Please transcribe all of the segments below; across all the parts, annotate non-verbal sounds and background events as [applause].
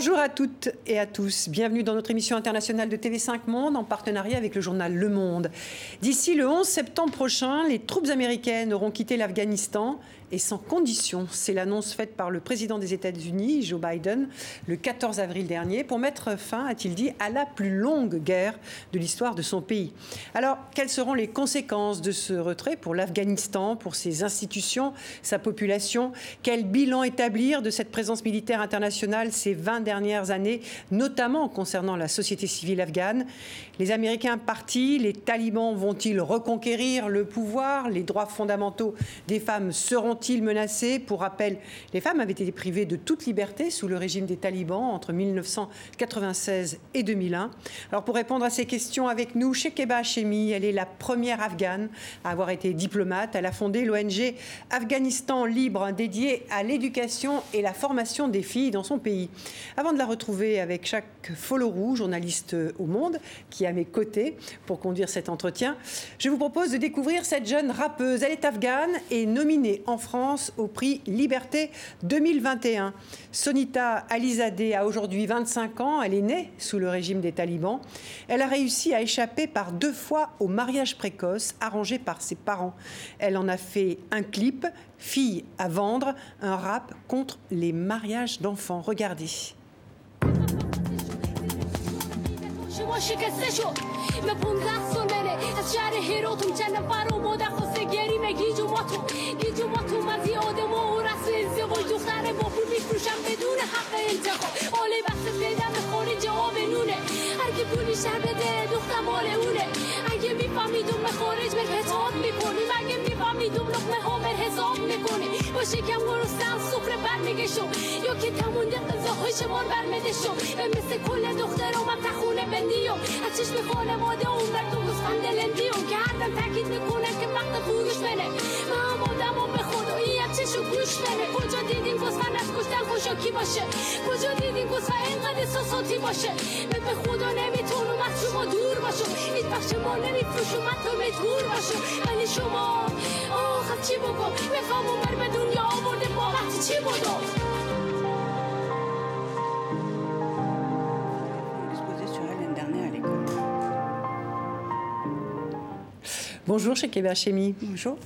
Bonjour à toutes et à tous. Bienvenue dans notre émission internationale de TV5 Monde en partenariat avec le journal Le Monde. D'ici le 11 septembre prochain, les troupes américaines auront quitté l'Afghanistan et sans condition. C'est l'annonce faite par le président des États-Unis, Joe Biden, le 14 avril dernier, pour mettre fin, a-t-il dit, à la plus longue guerre de l'histoire de son pays. Alors, quelles seront les conséquences de ce retrait pour l'Afghanistan, pour ses institutions, sa population? Quel bilan établir de cette présence militaire internationale ces 20 dernières années, notamment concernant la société civile afghane Les Américains partis, les talibans vont-ils reconquérir le pouvoir? Les droits fondamentaux des femmes seront ils menacés? Pour rappel, les femmes avaient été privées de toute liberté sous le régime des talibans entre 1996 et 2001. Alors pour répondre à ces questions avec nous, Shekeba Hashemi, elle est la première afghane à avoir été diplomate. Elle a fondé l'ONG Afghanistan Libre, dédiée à l'éducation et la formation des filles dans son pays. Avant de la retrouver avec chaque Folorou, journaliste au Monde, qui est à mes côtés pour conduire cet entretien, je vous propose de découvrir cette jeune rappeuse. Elle est afghane et nominée en France au prix Liberté 2021. Sonita Alizadeh a aujourd'hui 25 ans. Elle est née sous le régime des talibans. Elle a réussi à échapper par deux fois au mariage précoce arrangé par ses parents. Elle en a fait un clip, Fille à vendre, un rap contre les mariages d'enfants. Regardez. شما شکسته شد؟ من 15 سننه از شهر هیروتون چند نفر اومده خواسته گریمه. مگی اوماتون گیج اوماتون از یه آدم و رسم ازدواج دختره با پول میفروشم بدون حق انتخاب. آله بخت پیدا پولی شر بده دختر مال اونه. اگه میفهمیدون به خارج به حساب می‌کنیم اگه میفهمیدون لقمه ها به حساب می‌کنیم با شکم گرستن سفره برمیگشم یا که تمونده غذاهای شمار برمده شم مثل کل دخترام هم تخونه بندیم از چشم خاله ماده اون بر تو گسخند لندیم که هر دم تاکید می‌کنه چشم گوش بره کجا دیدیم گسخن از کشتن خوشاکی باشه؟ کجا دیدیم گسخن اینقدر احساساتی باشه؟ من به خدا نمی‌تونم از شما دور باشم. هیچ بخش ما نمیفروشم حتی به دور باشم. ولی شما آخه چی بگم می‌خوام اون به دنیا آورده با وقتی چی بودم Bonjour, Chekeba Chemi. Bonjour.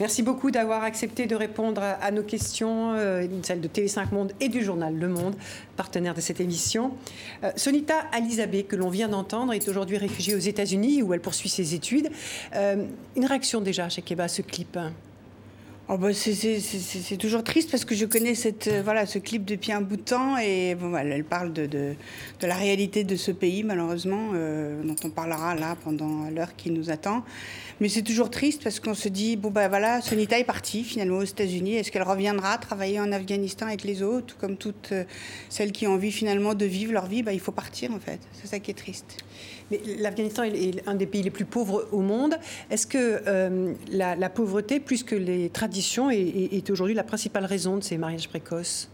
Merci beaucoup d'avoir accepté de répondre à nos questions, euh, celles de TV5 Monde et du journal Le Monde, partenaire de cette émission. Euh, Sonita Alizabé, que l'on vient d'entendre, est aujourd'hui réfugiée aux États-Unis où elle poursuit ses études. Euh, une réaction déjà, Chekeba, à ce clip Oh bah c'est toujours triste parce que je connais cette, euh, voilà, ce clip depuis un bout de temps et bon, elle parle de, de, la réalité de ce pays, malheureusement, euh, dont on parlera là pendant l'heure qui nous attend. Mais c'est toujours triste parce qu'on se dit, bon ben voilà, Sonita est partie finalement aux États-Unis. Est-ce qu'elle reviendra travailler en Afghanistan avec les autres, comme toutes euh, celles qui ont envie finalement de vivre leur vie? Bah, Il faut partir en fait. C'est ça qui est triste. Mais l'Afghanistan est un des pays les plus pauvres au monde. Est-ce que la, pauvreté, plus que les traditions, est aujourd'hui la principale raison de ces mariages précoces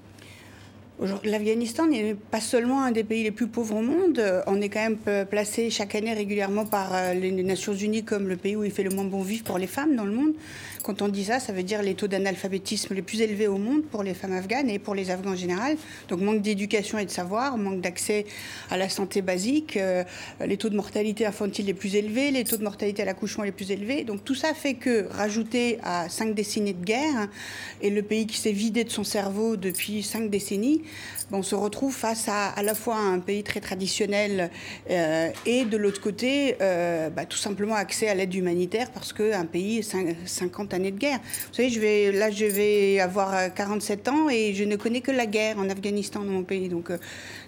L'Afghanistan n'est pas seulement un des pays les plus pauvres au monde, on est quand même placé chaque année régulièrement par euh, les Nations Unies comme le pays où il fait le moins bon vivre pour les femmes dans le monde. Quand on dit ça, ça veut dire les taux d'analphabétisme les plus élevés au monde pour les femmes afghanes et pour les Afghans en général. Donc manque d'éducation et de savoir, manque d'accès à la santé basique, euh, les taux de mortalité infantile les plus élevés, les taux de mortalité à l'accouchement les plus élevés. Donc tout ça fait que, rajouté à cinq décennies de guerre, et le pays qui s'est vidé de son cerveau depuis cinq décennies, on se retrouve face à à la fois un pays très traditionnel euh, et de l'autre côté, euh, bah, tout simplement accès à l'aide humanitaire parce qu'un pays, 50 années de guerre. Vous savez, je vais, là, je vais avoir 47 ans et je ne connais que la guerre en Afghanistan dans mon pays. Donc, euh,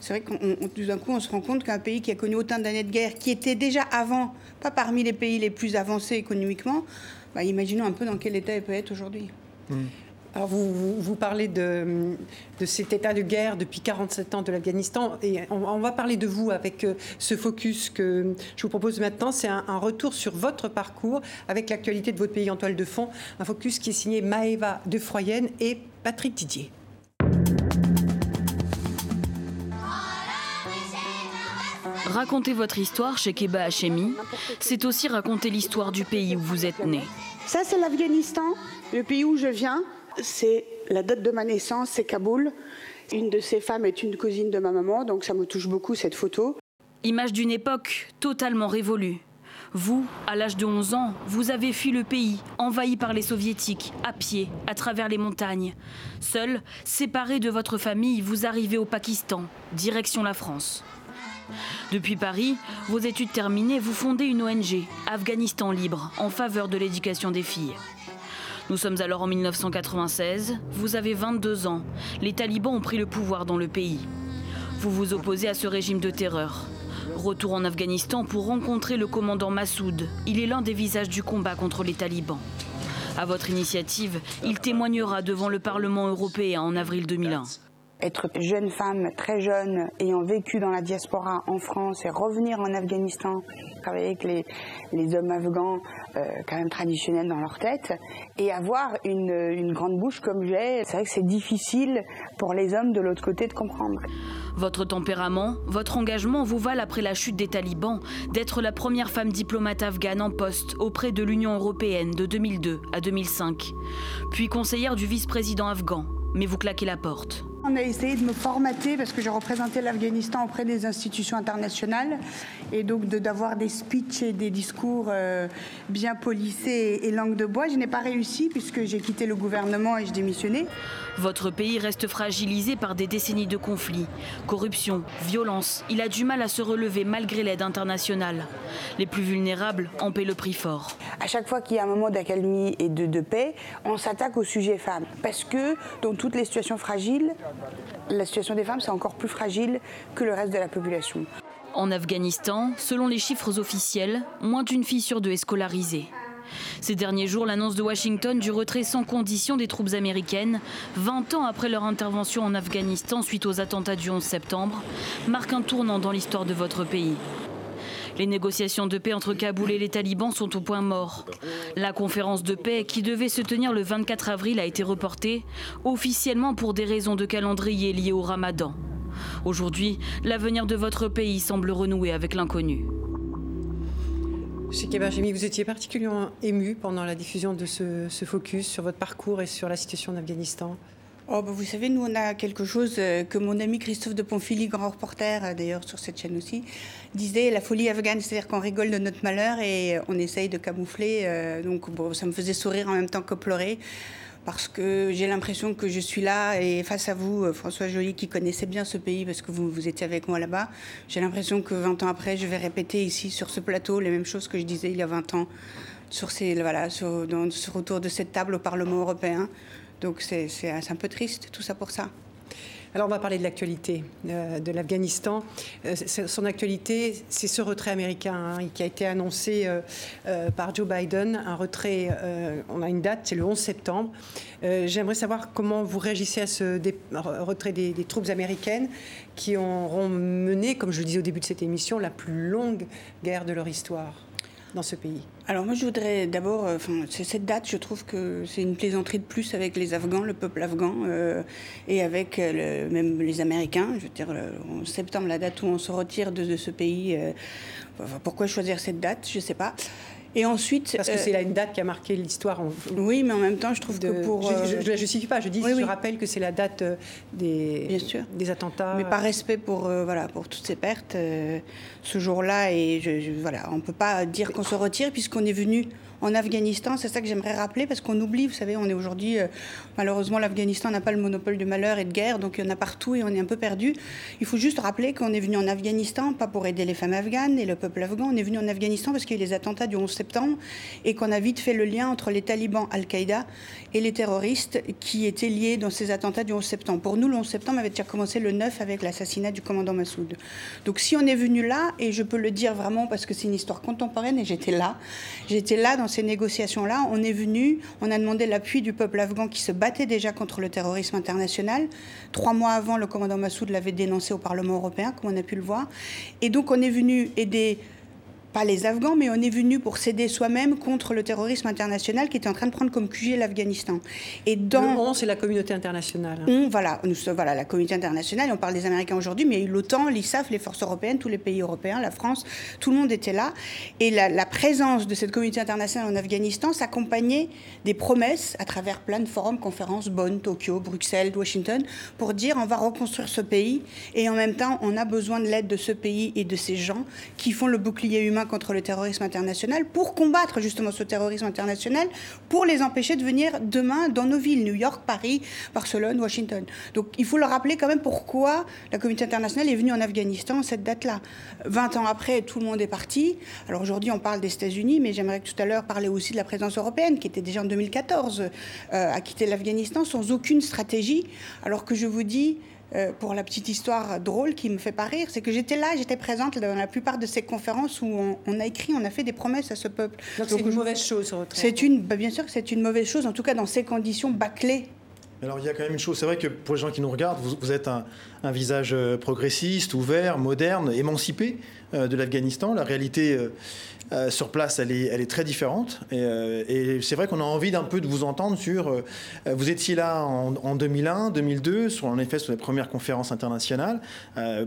c'est vrai qu'on tout d'un coup, on se rend compte qu'un pays qui a connu autant d'années de guerre, qui était déjà avant, pas parmi les pays les plus avancés économiquement, bah, imaginons un peu dans quel état il peut être aujourd'hui. Mmh. Alors vous, vous, parlez de, de, cet état de guerre depuis 47 ans de l'Afghanistan et on, va parler de vous avec euh, ce focus que je vous propose maintenant. C'est un, retour sur votre parcours avec l'actualité de votre pays en toile de fond. Un focus qui est signé Maëva de Froyenne et Patrick Didier. Raconter votre histoire chez Keba Hachemi, c'est aussi raconter l'histoire du pays où vous êtes né. Ça, c'est l'Afghanistan, le pays où je viens c'est la date de ma naissance, c'est Kaboul. Une de ces femmes est une cousine de ma maman, donc ça me touche beaucoup cette photo. Image d'une époque totalement révolue. Vous, à l'âge de 11 ans, vous avez fui le pays, envahi par les soviétiques, à pied, à travers les montagnes. Seul, séparé de votre famille, vous arrivez au Pakistan, direction la France. Depuis Paris, vos études terminées, vous fondez une ONG, Afghanistan Libre, en faveur de l'éducation des filles. Nous sommes alors en 1996, vous avez 22 ans, les talibans ont pris le pouvoir dans le pays. Vous vous opposez à ce régime de terreur. Retour en Afghanistan pour rencontrer le commandant Massoud. Il est l'un des visages du combat contre les talibans. À votre initiative, il témoignera devant le Parlement européen en avril 2001 être jeune femme, très jeune, ayant vécu dans la diaspora en France et revenir en Afghanistan, travailler avec les, hommes afghans euh, quand même traditionnels dans leur tête, et avoir une grande bouche comme j'ai, c'est vrai que c'est difficile pour les hommes de l'autre côté de comprendre. Votre tempérament, votre engagement vous valent après la chute des talibans d'être la première femme diplomate afghane en poste auprès de l'Union européenne de 2002 à 2005, puis conseillère du vice-président afghan. Mais vous claquez la porte. On a essayé de me formater parce que je représentais l'Afghanistan auprès des institutions internationales et donc d'avoir des speeches et des discours euh, bien polissés et langue de bois. Je n'ai pas réussi puisque j'ai quitté le gouvernement et je démissionnais. Votre pays reste fragilisé par des décennies de conflits, corruption, violence. Il a du mal à se relever malgré l'aide internationale. Les plus vulnérables en paient le prix fort. À chaque fois qu'il y a un moment d'accalmie et de, de paix, on s'attaque au sujet femmes. Parce que dans toutes les situations fragiles, la situation des femmes, c'est encore plus fragile que le reste de la population. En Afghanistan, selon les chiffres officiels, moins d'une fille sur deux est scolarisée. Ces derniers jours, l'annonce de Washington du retrait sans condition des troupes américaines, 20 ans après leur intervention en Afghanistan suite aux attentats du 11 septembre, marque un tournant dans l'histoire de votre pays. Les négociations de paix entre Kaboul et les talibans sont au point mort. La conférence de paix qui devait se tenir le 24 avril a été reportée, officiellement pour des raisons de calendrier liées au ramadan. Aujourd'hui, l'avenir de votre pays semble renouer avec l'inconnu. Chez Kebachemi, vous étiez particulièrement ému pendant la diffusion de ce, focus sur votre parcours et sur la situation en Afghanistan. Oh, bah, vous savez, nous, on a quelque chose euh, que mon ami Christophe de Ponfili, grand reporter, euh, d'ailleurs sur cette chaîne aussi, disait la folie afghane, c'est-à-dire qu'on rigole de notre malheur et on essaye de camoufler. Euh, donc, bon, ça me faisait sourire en même temps que pleurer parce que j'ai l'impression que je suis là et face à vous, François Joly, qui connaissait bien ce pays parce que vous, vous étiez avec moi là-bas, j'ai l'impression que 20 ans après, je vais répéter ici sur ce plateau les mêmes choses que je disais il y a 20 ans sur ces, voilà, autour de cette table au Parlement européen. Donc c'est un peu triste tout ça pour ça. Alors on va parler de l'actualité euh, de l'Afghanistan. Euh, son actualité, c'est ce retrait américain hein, qui a été annoncé euh, par Joe Biden. Un retrait, on a une date, c'est le 11 septembre. J'aimerais savoir comment vous réagissez à ce retrait des, des, troupes américaines qui auront mené, comme je le disais au début de cette émission, la plus longue guerre de leur histoire dans ce pays Alors moi je voudrais d'abord, euh, enfin cette date, je trouve que c'est une plaisanterie de plus avec les Afghans, le peuple afghan euh, et avec euh, même les Américains. Je veux dire, en septembre, la date où on se retire de, ce pays. Pourquoi choisir cette date? Je ne sais pas. Et ensuite, parce que euh, c'est là une date qui a marqué l'histoire. Oui, mais en même temps, je trouve de, que pour je ne la justifie pas. Je dis, oui, je oui. rappelle que c'est la date euh, des Bien sûr. des attentats. Mais par respect pour euh, voilà pour toutes ces pertes, euh, ce jour-là et je, je, voilà, on peut pas dire qu'on se retire puisqu'on est venu en Afghanistan. C'est ça que j'aimerais rappeler parce qu'on oublie, vous savez, on est aujourd'hui, euh, malheureusement, l'Afghanistan n'a pas le monopole de malheur et de guerre, donc il y en a partout et on est un peu perdu. Il faut juste rappeler qu'on est venu en Afghanistan, pas pour aider les femmes afghanes et le peuple afghan, on est venu en Afghanistan parce qu'il y a eu les attentats du 11 septembre et qu'on a vite fait le lien entre les talibans, Al-Qaïda et les terroristes qui étaient liés dans ces attentats du 11 septembre. Pour nous, le 11 septembre avait déjà commencé le 9 avec l'assassinat du commandant Massoud. Donc si on est venu là, et je peux le dire vraiment parce que c'est une histoire contemporaine et j'étais là, j'étais là dans ces négociations-là, on est venu, on a demandé l'appui du peuple afghan qui se battait déjà contre le terrorisme international. Trois mois avant, le commandant Massoud l'avait dénoncé au Parlement européen, comme on a pu le voir. Et donc on est venu aider pas les Afghans, mais on est venu pour s'aider soi-même contre le terrorisme international qui était en train de prendre comme QG l'Afghanistan. Et dans... Le on, c'est la communauté internationale. On, voilà, nous, voilà, la communauté internationale, on parle des Américains aujourd'hui, mais il y a eu l'OTAN, l'ISAF, les forces européennes, tous les pays européens, la France, tout le monde était là. Et la, la présence de cette communauté internationale en Afghanistan s'accompagnait des promesses à travers plein de forums, conférences, Bonn, Tokyo, Bruxelles, Washington, pour dire on va reconstruire ce pays et en même temps on a besoin de l'aide de ce pays et de ces gens qui font le bouclier humain contre le terrorisme international pour combattre justement ce terrorisme international, pour les empêcher de venir demain dans nos villes, New York, Paris, Barcelone, Washington. Donc il faut le rappeler quand même pourquoi la communauté internationale est venue en Afghanistan cette date-là. 20 ans après, tout le monde est parti. Alors aujourd'hui, on parle des États-Unis, mais j'aimerais tout à l'heure parler aussi de la présence européenne, qui était déjà en 2014 euh, à quitter l'Afghanistan sans aucune stratégie, alors que je vous dis, euh, pour la petite histoire drôle qui me fait pas rire, c'est que j'étais là, j'étais présente dans la plupart de ces conférences où on, a écrit, on a fait des promesses à ce peuple. Donc c'est une mauvaise chose, C'est une, bah, bien sûr que c'est une mauvaise chose, en tout cas dans ces conditions bâclées. Alors il y a quand même une chose, c'est vrai que pour les gens qui nous regardent, vous, êtes un, visage euh, progressiste, ouvert, moderne, émancipé euh, de l'Afghanistan. La réalité euh, sur place, elle est, très différente. Et, euh, c'est vrai qu'on a envie d'un peu de vous entendre sur. Euh, vous étiez là en, 2001, 2002, sur, en effet sur les premières conférences internationales,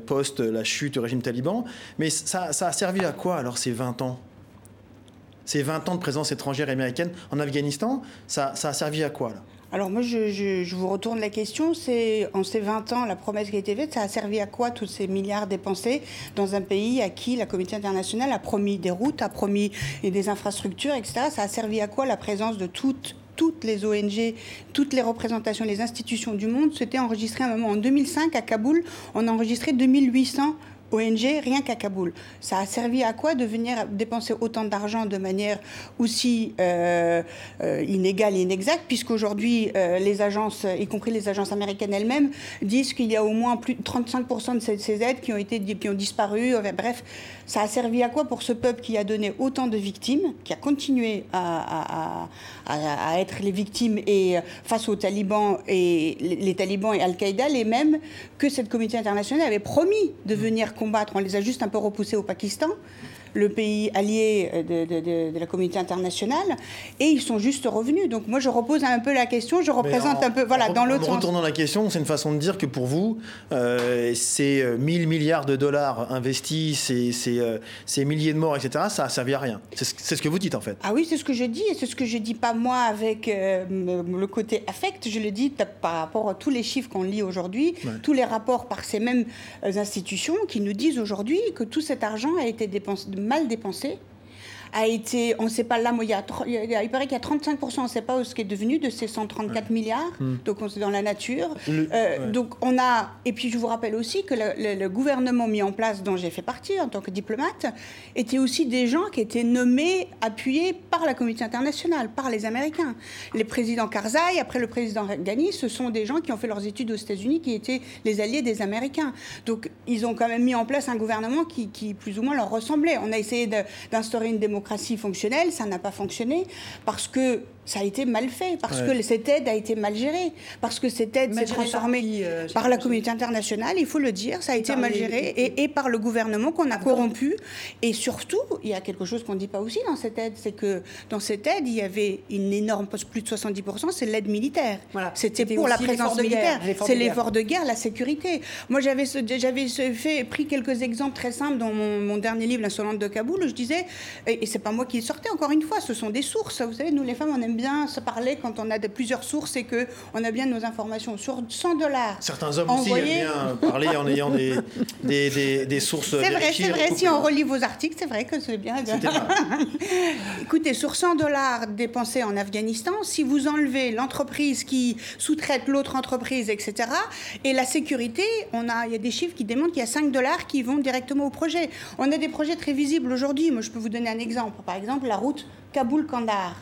post la chute du régime taliban. Mais ça, ça a servi à quoi alors ces 20 ans? Ces 20 ans de présence étrangère américaine en Afghanistan, ça, ça a servi à quoi là? Alors moi, je, vous retourne la question. C'est en ces 20 ans, la promesse qui a été faite, ça a servi à quoi tous ces milliards dépensés dans un pays à qui la communauté internationale a promis des routes, a promis des infrastructures, etc. Ça a servi à quoi la présence de toutes les ONG, toutes les représentations, les institutions du monde? S'étaient enregistrées à un moment. En 2005, à Kaboul, on a enregistré 2800 ONG rien qu'à Kaboul. Ça a servi à quoi de venir dépenser autant d'argent de manière aussi euh, euh, inégale et inexacte, puisqu'aujourd'hui, euh, les agences, y compris les agences américaines elles-mêmes, disent qu'il y a au moins plus de 35% de ces, aides qui ont, été, qui ont disparu. bref, ça a servi à quoi pour ce peuple qui a donné autant de victimes, qui a continué à, à, être les victimes et face aux talibans et les, talibans et Al-Qaïda, les mêmes que cette communauté internationale avait promis de venir On les a juste un peu repoussés au Pakistan le pays allié de, la communauté internationale, et ils sont juste revenus. Donc moi, je repose un peu la question, je représente un peu, voilà, dans l'autre sens. En retournant la question, c'est une façon de dire que pour vous, euh, ces 1000 euh, milliards de dollars investis, ces, ces, euh, ces, milliers de morts, etc., ça a servi à rien. C'est ce que vous dites en fait. Ah oui, c'est ce que je dis, et c'est ce que je dis pas moi avec le côté affect, je le dis par rapport à tous les chiffres qu'on lit aujourd'hui, tous les rapports par ces mêmes institutions qui nous disent aujourd'hui que tout cet argent a été dépensé mal dépensé a été, on ne sait pas là, il, y a, il paraît qu'il y a 35%, on ne sait pas ce qui est devenu de ces 134 milliards, hmm. donc on est dans la nature. Euh, donc on a, et puis je vous rappelle aussi que le, gouvernement mis en place, dont j'ai fait partie en tant que diplomate, était aussi des gens qui étaient nommés, appuyés par la communauté internationale, par les Américains. Les présidents Karzai, après le président Ghani, ce sont des gens qui ont fait leurs études aux États-Unis, qui étaient les alliés des Américains. Donc ils ont quand même mis en place un gouvernement qui, qui plus ou moins leur ressemblait. On a essayé d'instaurer une démocratie démocratie fonctionnelle, ça n'a pas fonctionné parce que ça a été mal fait, parce que cette aide a été mal gérée, parce que cette aide s'est transformée euh, par, la communauté internationale, il faut le dire, ça a été mal géré, et, par le gouvernement qu'on a corrompu. Et surtout, il y a quelque chose qu'on ne dit pas aussi dans cette aide, c'est que dans cette aide, il y avait une énorme, plus de 70%, c'est l'aide militaire. Voilà. C'était pour la présence militaire, c'est l'effort de guerre, la sécurité. Moi, j'avais fait, pris quelques exemples très simples dans mon, dernier livre, L'insolente de Kaboul, où je disais, et, et c'est pas moi qui le sortais, encore une fois, ce sont des sources. Vous savez, nous les femmes, on aime bien se parler quand on a de plusieurs sources et que on a bien nos informations. Sur 100 dollars. Certains hommes aussi aiment bien parler en ayant des, des, des, sources. C'est vrai, c'est vrai. Si on relit vos articles, c'est vrai que c'est bien. [laughs] Écoutez, sur 100 dollars dépensés en Afghanistan, si vous enlevez l'entreprise qui sous-traite l'autre entreprise, etc., et la sécurité, on a, il y a des chiffres qui démontrent qu'il y a 5 dollars qui vont directement au projet. On a des projets très visibles aujourd'hui. Moi, je peux vous donner un exemple. Par exemple, la route Kaboul-Kandahar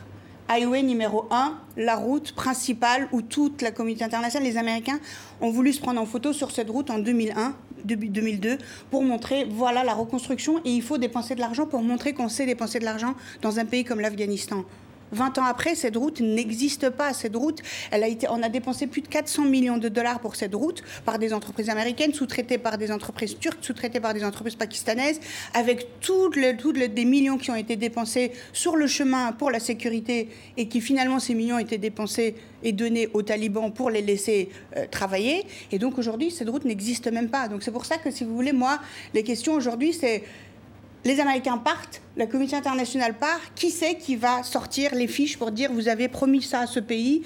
highway numéro 1, la route principale où toute la communauté internationale, les Américains, ont voulu se prendre en photo sur cette route en 2001, 2002, pour montrer, voilà la reconstruction, et il faut dépenser de l'argent pour montrer qu'on sait dépenser de l'argent dans un pays comme l'Afghanistan. 20 ans après, cette route n'existe pas. Cette route, elle a été, on a dépensé plus de 400 millions de dollars pour cette route par des entreprises américaines, sous-traitées par des entreprises turques, sous-traitées par des entreprises pakistanaises, avec toutes les, des millions qui ont été dépensés sur le chemin pour la sécurité et qui finalement ces millions ont été dépensés et donnés aux talibans pour les laisser euh, travailler. Et donc aujourd'hui, cette route n'existe même pas. Donc c'est pour ça que si vous voulez, moi, les questions aujourd'hui, c'est les Américains partent, la communauté internationale part, qui c'est qui va sortir les fiches pour dire vous avez promis ça à ce pays,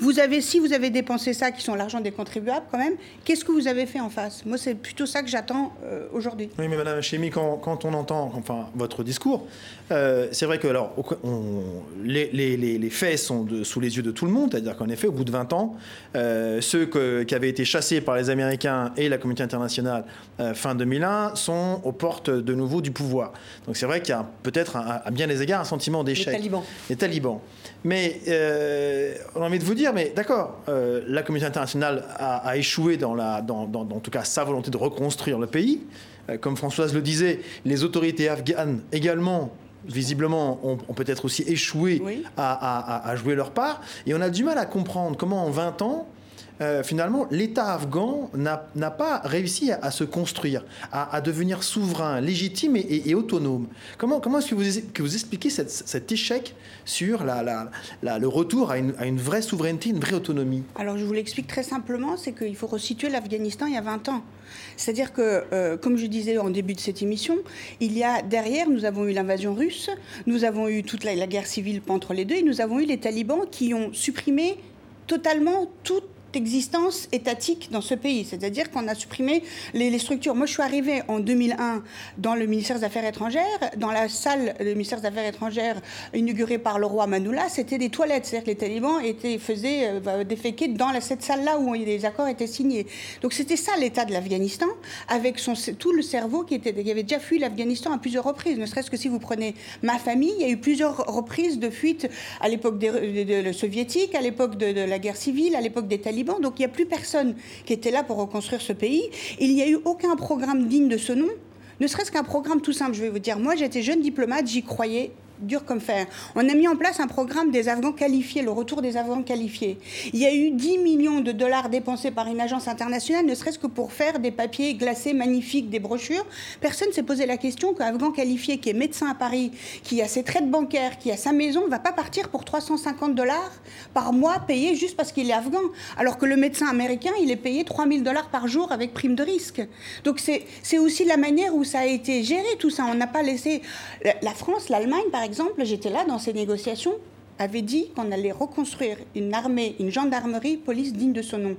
vous avez, si vous avez dépensé ça, qui sont l'argent des contribuables quand même, qu'est-ce que vous avez fait en face? Moi, c'est plutôt ça que j'attends euh, aujourd'hui. Oui, mais Madame Chémy, quand, on entend enfin, votre discours, euh, c'est vrai que alors, les, faits sont sous les yeux de tout le monde, c'est-à-dire qu'en effet, au bout de 20 ans, euh, ceux qui avaient été chassés par les Américains et la communauté internationale fin 2001 sont aux portes de nouveau du pouvoir. Donc c'est vrai qu'il y a peut-être à bien des égards un sentiment d'échec. Les talibans. Les talibans. Mais on a envie de vous dire, mais d'accord, euh, la communauté internationale a, échoué dans, la, dans, dans, en tout cas, sa volonté de reconstruire le pays. Euh, comme Françoise le disait, les autorités afghanes également visiblement, ont, peut-être aussi échoué à, à, jouer leur part. Et on a du mal à comprendre comment en 20 ans, euh, finalement, l'État afghan n'a pas réussi à, se construire, à, devenir souverain, légitime et, autonome. Comment, est-ce que vous, que vous expliquez cet échec sur le retour à une, à une, vraie souveraineté, une vraie autonomie? Alors, je vous l'explique très simplement, c'est qu'il faut resituer l'Afghanistan il y a 20 ans. C'est-à-dire que, euh, comme je disais en début de cette émission, il y a derrière, nous avons eu l'invasion russe, nous avons eu toute la, la guerre civile entre les deux, et nous avons eu les talibans qui ont supprimé totalement toute existence étatique dans ce pays. C'est-à-dire qu'on a supprimé les, structures. Moi, je suis arrivée en 2001 dans le ministère des Affaires étrangères. Dans la salle du ministère des Affaires étrangères inaugurée par le roi Manoula, c'était des toilettes. C'est-à-dire que les talibans étaient, faisaient euh, bah, déféquer dans cette salle-là où les accords étaient signés. Donc c'était ça l'état de l'Afghanistan, avec tout le cerveau qui, avait déjà fui l'Afghanistan à plusieurs reprises. Ne serait-ce que si vous prenez ma famille, il y a eu plusieurs reprises de fuite à l'époque des, soviétiques, à l'époque de la guerre civile, à l'époque des talibans donc il n'y a plus personne qui était là pour reconstruire ce pays. Il n'y a eu aucun programme digne de ce nom, ne serait-ce qu'un programme tout simple. Je vais vous dire, moi j'étais jeune diplomate, j'y croyais dur comme fer. On a mis en place un programme des Afghans qualifiés, le retour des Afghans qualifiés. Il y a eu 10 millions de dollars dépensés par une agence internationale, ne serait-ce que pour faire des papiers glacés magnifiques, des brochures. Personne ne s'est posé la question qu'un Afghan qualifié qui est médecin à Paris, qui a ses traites bancaires, qui a sa maison, ne va pas partir pour 350 dollars par mois payé juste parce qu'il est afghan. Alors que le médecin américain, il est payé 3000 dollars par jour avec prime de risque. Donc c'est aussi la manière où ça a été géré tout ça. On n'a pas laissé la France, l'Allemagne par exemple, exemple, j'étais là dans ces négociations, avait dit qu'on allait reconstruire une armée, une gendarmerie, police digne de son nom.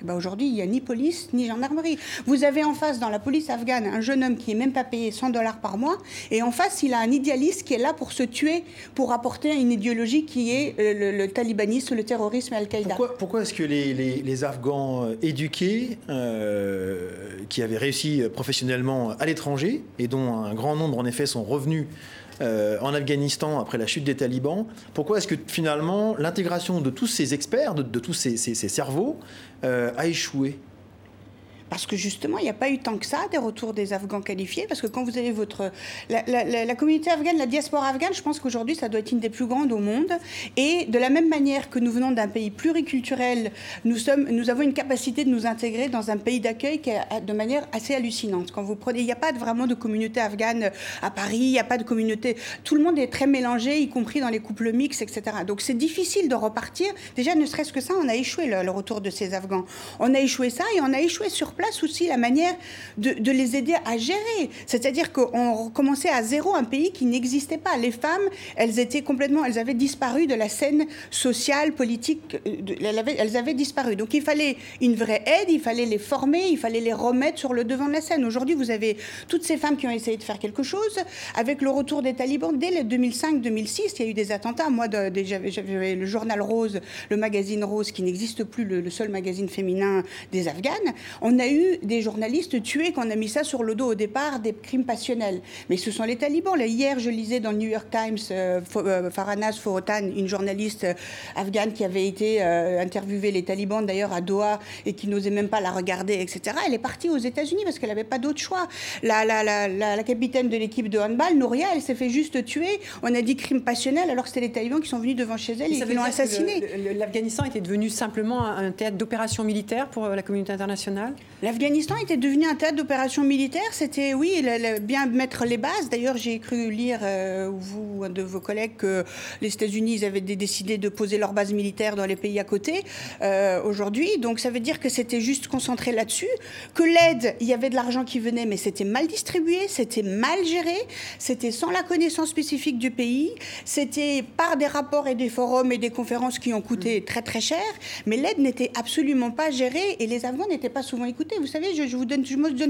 Eh ben aujourd'hui, il n'y a ni police ni gendarmerie. Vous avez en face, dans la police afghane, un jeune homme qui n'est même pas payé 100 dollars par mois, et en face, il a un idéaliste qui est là pour se tuer, pour apporter une idéologie qui est euh, le, talibanisme, le terrorisme et Al-Qaïda. Pourquoi, est-ce que les, Afghans euh, éduqués, euh, qui avaient réussi professionnellement à l'étranger, et dont un grand nombre en effet sont revenus euh, en Afghanistan après la chute des talibans. Pourquoi est-ce que finalement l'intégration de tous ces experts, de, tous ces, cerveaux, euh, a échoué? Parce que justement, il n'y a pas eu tant que ça des retours des Afghans qualifiés, parce que quand vous avez votre... La, communauté afghane, la diaspora afghane, je pense qu'aujourd'hui, ça doit être une des plus grandes au monde. Et de la même manière que nous venons d'un pays pluriculturel, nous, sommes, nous avons une capacité de nous intégrer dans un pays d'accueil qui est de manière assez hallucinante. Quand vous prenez, il n'y a pas vraiment de communauté afghane à Paris, il n'y a pas de communauté... Tout le monde est très mélangé, y compris dans les couples mixtes, etc. Donc c'est difficile de repartir. Déjà, ne serait-ce que ça, on a échoué le, le retour de ces Afghans. On a échoué ça et on a échoué sur place place aussi la manière de, les aider à gérer. C'est-à-dire qu'on recommençait à zéro un pays qui n'existait pas. Les femmes, elles étaient complètement, elles avaient disparu de la scène sociale, politique, euh, elles avaient, disparu. Donc il fallait une vraie aide, il fallait les former, il fallait les remettre sur le devant de la scène. Aujourd'hui, vous avez toutes ces femmes qui ont essayé de faire quelque chose. Avec le retour des talibans, dès le 2005-2006, il y a eu des attentats. Moi, j'avais le journal Rose, le magazine Rose, qui n'existe plus, le, le seul magazine féminin des Afghanes. On a des journalistes tués qu'on a mis ça sur le dos au départ des crimes passionnels. Mais ce sont les talibans. Là, hier, je lisais dans le New York Times euh, euh Farhanaz une journaliste euh, afghane qui avait été euh, interviewée les talibans d'ailleurs à Doha et qui n'osait même pas la regarder, etc. Elle est partie aux États-Unis parce qu'elle n'avait pas d'autre choix. La, la, la, la, capitaine de l'équipe de handball, Nouria, elle s'est fait juste tuer. On a dit crime passionnel alors que c'était les talibans qui sont venus devant chez elle et, qui l'ont assassinée. L'Afghanistan était devenu simplement un théâtre d'opération militaire pour la communauté internationale? L'Afghanistan était devenu un théâtre d'opération militaire. C'était, oui, bien mettre les bases. D'ailleurs, j'ai cru lire, euh, vous, un de vos collègues, que les États-Unis avaient décidé de poser leurs bases militaires dans les pays à côté euh, aujourd'hui. Donc, ça veut dire que c'était juste concentré là-dessus. Que l'aide, il y avait de l'argent qui venait, mais c'était mal distribué, c'était mal géré, c'était sans la connaissance spécifique du pays, c'était par des rapports et des forums et des conférences qui ont coûté mm. très très cher, mais l'aide n'était absolument pas gérée et les Afghans n'étaient pas souvent écoutés. Vous savez, je, vous donne,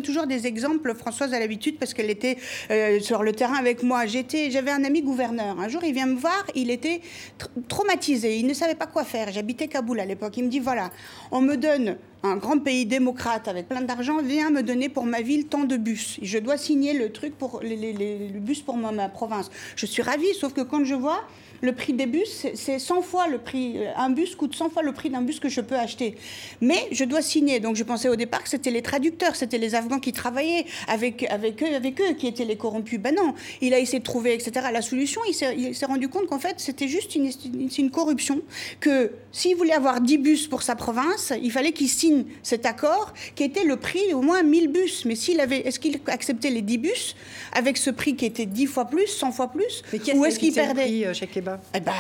toujours des exemples. Françoise a l'habitude parce qu'elle était euh, sur le terrain avec moi. J'étais, j'avais un ami gouverneur. Un jour, il vient me voir. Il était traumatisé. Il ne savait pas quoi faire. J'habitais Kaboul à l'époque. Il me dit voilà, on me donne un grand pays démocrate avec plein d'argent vient me donner pour ma ville tant de bus. Je dois signer le truc pour les, le bus pour ma, province. Je suis ravie, sauf que quand je vois le prix des bus, c'est 100 fois le prix. Un bus coûte 100 fois le prix d'un bus que je peux acheter. Mais je dois signer. Donc je pensais au départ que c'était les traducteurs, c'était les Afghans qui travaillaient avec, avec, eux, avec eux qui étaient les corrompus. Ben non, il a essayé de trouver, etc. La solution, il s'est rendu compte qu'en fait, c'était juste une, une, corruption. Que s'il voulait avoir 10 bus pour sa province, il fallait qu'il signe cet accord qui était le prix au moins 1000 bus. Mais s'il avait, est-ce qu'il acceptait les 10 bus avec ce prix qui était 10 fois plus, 100 fois plus Ou est-ce qu'il perdait euh, chez eh ben,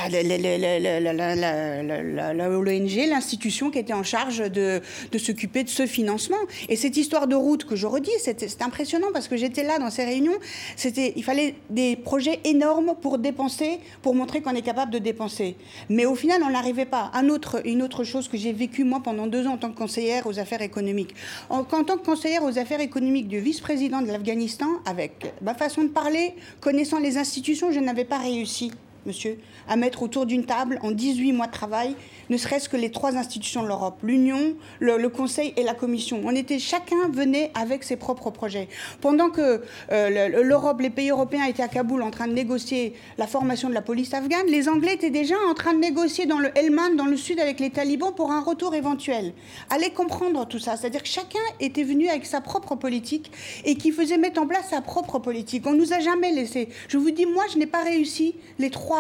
L'ONG, l'institution qui était en charge de, de s'occuper de ce financement. Et cette histoire de route que je redis, c'est impressionnant parce que j'étais là dans ces réunions. C'était, il fallait des projets énormes pour dépenser, pour montrer qu'on est capable de dépenser. Mais au final, on n'arrivait pas. Un autre, une autre chose que j'ai vécue moi pendant deux ans en tant que aux affaires économiques. En, en tant que conseillère aux affaires économiques du vice-président de l'Afghanistan, avec ma façon de parler, connaissant les institutions, je n'avais pas réussi monsieur, à mettre autour d'une table en 18 mois de travail, ne serait-ce que les trois institutions de l'Europe, l'Union, le, Conseil et la Commission. On était, chacun venait avec ses propres projets. Pendant que euh, l'Europe, les pays européens étaient à Kaboul en train de négocier la formation de la police afghane, les Anglais étaient déjà en train de négocier dans le Helmand, dans le sud, avec les talibans pour un retour éventuel. Allez comprendre tout ça. C'est-à-dire que chacun était venu avec sa propre politique et qui faisait mettre en place sa propre politique. On nous a jamais laissé. Je vous dis, moi, je n'ai pas réussi les trois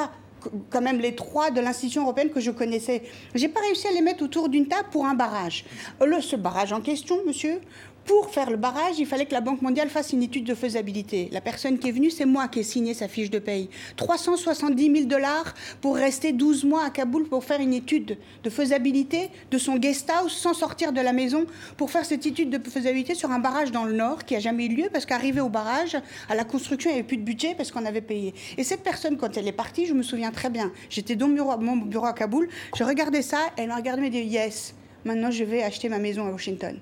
quand même les trois de l'institution européenne que je connaissais. J'ai pas réussi à les mettre autour d'une table pour un barrage. Le, ce barrage en question, monsieur, pour faire le barrage, il fallait que la Banque mondiale fasse une étude de faisabilité. La personne qui est venue, c'est moi qui ai signé sa fiche de paye. 370 000 dollars pour rester 12 mois à Kaboul pour faire une étude de faisabilité de son guest house sans sortir de la maison pour faire cette étude de faisabilité sur un barrage dans le nord qui a jamais eu lieu parce qu'arrivé au barrage, à la construction, il n'y avait plus de budget parce qu'on avait payé. Et cette personne, quand elle est partie, je me souviens très bien. J'étais dans mon bureau, à Kaboul, je regardais ça, elle m'a regardé et m'a dit Yes, maintenant je vais acheter ma maison à Washington.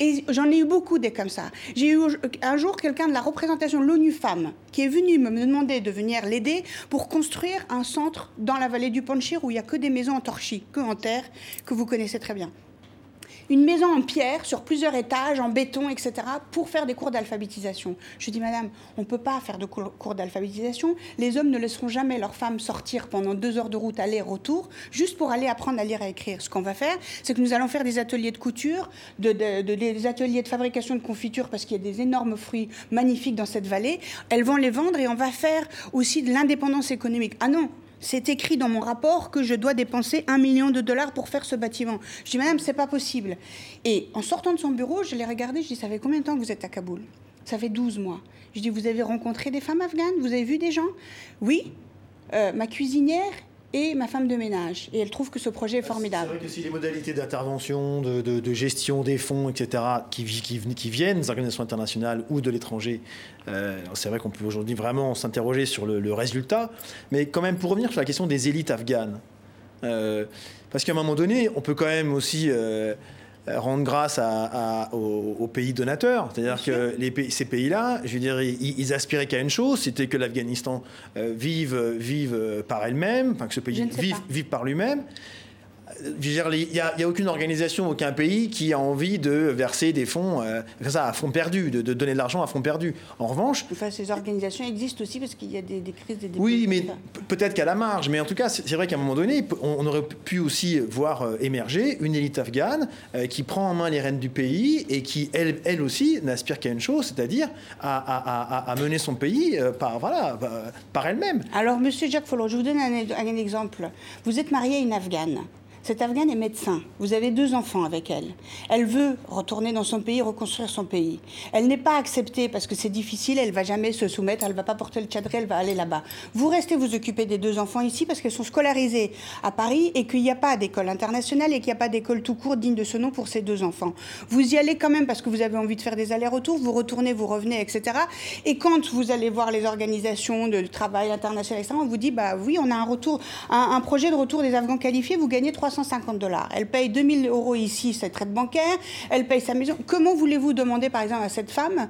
Et j'en ai eu beaucoup des comme ça. J'ai eu un jour quelqu'un de la représentation de l'ONU Femmes qui est venu me demander de venir l'aider pour construire un centre dans la vallée du Panchir où il n'y a que des maisons en torchis, que en terre, que vous connaissez très bien une maison en pierre sur plusieurs étages, en béton, etc., pour faire des cours d'alphabétisation. Je dis, madame, on ne peut pas faire de cours d'alphabétisation. Les hommes ne laisseront jamais leurs femmes sortir pendant deux heures de route aller-retour, juste pour aller apprendre à lire et à écrire. Ce qu'on va faire, c'est que nous allons faire des ateliers de couture, de, des ateliers de fabrication de confiture, parce qu'il y a des énormes fruits magnifiques dans cette vallée. Elles vont les vendre et on va faire aussi de l'indépendance économique. Ah non, c'est écrit dans mon rapport que je dois dépenser un million de dollars pour faire ce bâtiment. Je dis, madame, c'est pas possible. Et en sortant de son bureau, je l'ai regardé, je dis, ça fait combien de temps que vous êtes à Kaboul? Ça fait 12 mois. Je dis, vous avez rencontré des femmes afghanes? Vous avez vu des gens? Oui. Euh, ma cuisinière et ma femme de ménage. Et elle trouve que ce projet est formidable. C'est vrai que si les modalités d'intervention, de, gestion des fonds, etc., qui, qui, viennent des organisations internationales ou de l'étranger, euh, c'est vrai qu'on peut aujourd'hui vraiment s'interroger sur le, résultat. Mais quand même, pour revenir sur la question des élites afghanes, euh, parce qu'à un moment donné, on peut quand même aussi... Euh, rendre grâce aux, pays donateurs. C'est-à-dire que les ces pays-là, je veux dire, ils, aspiraient qu'à une chose, c'était que l'Afghanistan euh, vive, vive par elle-même, enfin que ce pays vive, vive, par lui-même. Il n'y a, aucune organisation, aucun pays qui a envie de verser des fonds euh, ça, à fond perdu, de, donner de l'argent à fond perdu. En revanche... Enfin, ces organisations existent aussi parce qu'il y a des, crises, des Oui, mais peut-être qu'à la marge. Mais en tout cas, c'est vrai qu'à un moment donné, on, aurait pu aussi voir euh, émerger une élite afghane euh, qui prend en main les rênes du pays et qui, elle, elle aussi, n'aspire qu'à une chose, c'est-à-dire à, mener son pays par, voilà, par elle-même. Alors, Monsieur Jacques Follot, je vous donne un, un exemple. Vous êtes marié à une Afghane. Cette Afghane est médecin. Vous avez deux enfants avec elle. Elle veut retourner dans son pays, reconstruire son pays. Elle n'est pas acceptée parce que c'est difficile, elle va jamais se soumettre, elle va pas porter le tchadri, elle va aller là-bas. Vous restez vous occuper des deux enfants ici parce qu'elles sont scolarisées à Paris et qu'il n'y a pas d'école internationale et qu'il n'y a pas d'école tout court digne de ce nom pour ces deux enfants. Vous y allez quand même parce que vous avez envie de faire des allers-retours, vous retournez, vous revenez, etc. Et quand vous allez voir les organisations de travail international, etc., on vous dit, bah oui, on a un retour, un, projet de retour des Afghans qualifiés, vous gagnez 300 150 dollars. Elle paye 2000 euros ici, cette traite bancaire, elle paye sa maison. Comment voulez-vous demander, par exemple, à cette femme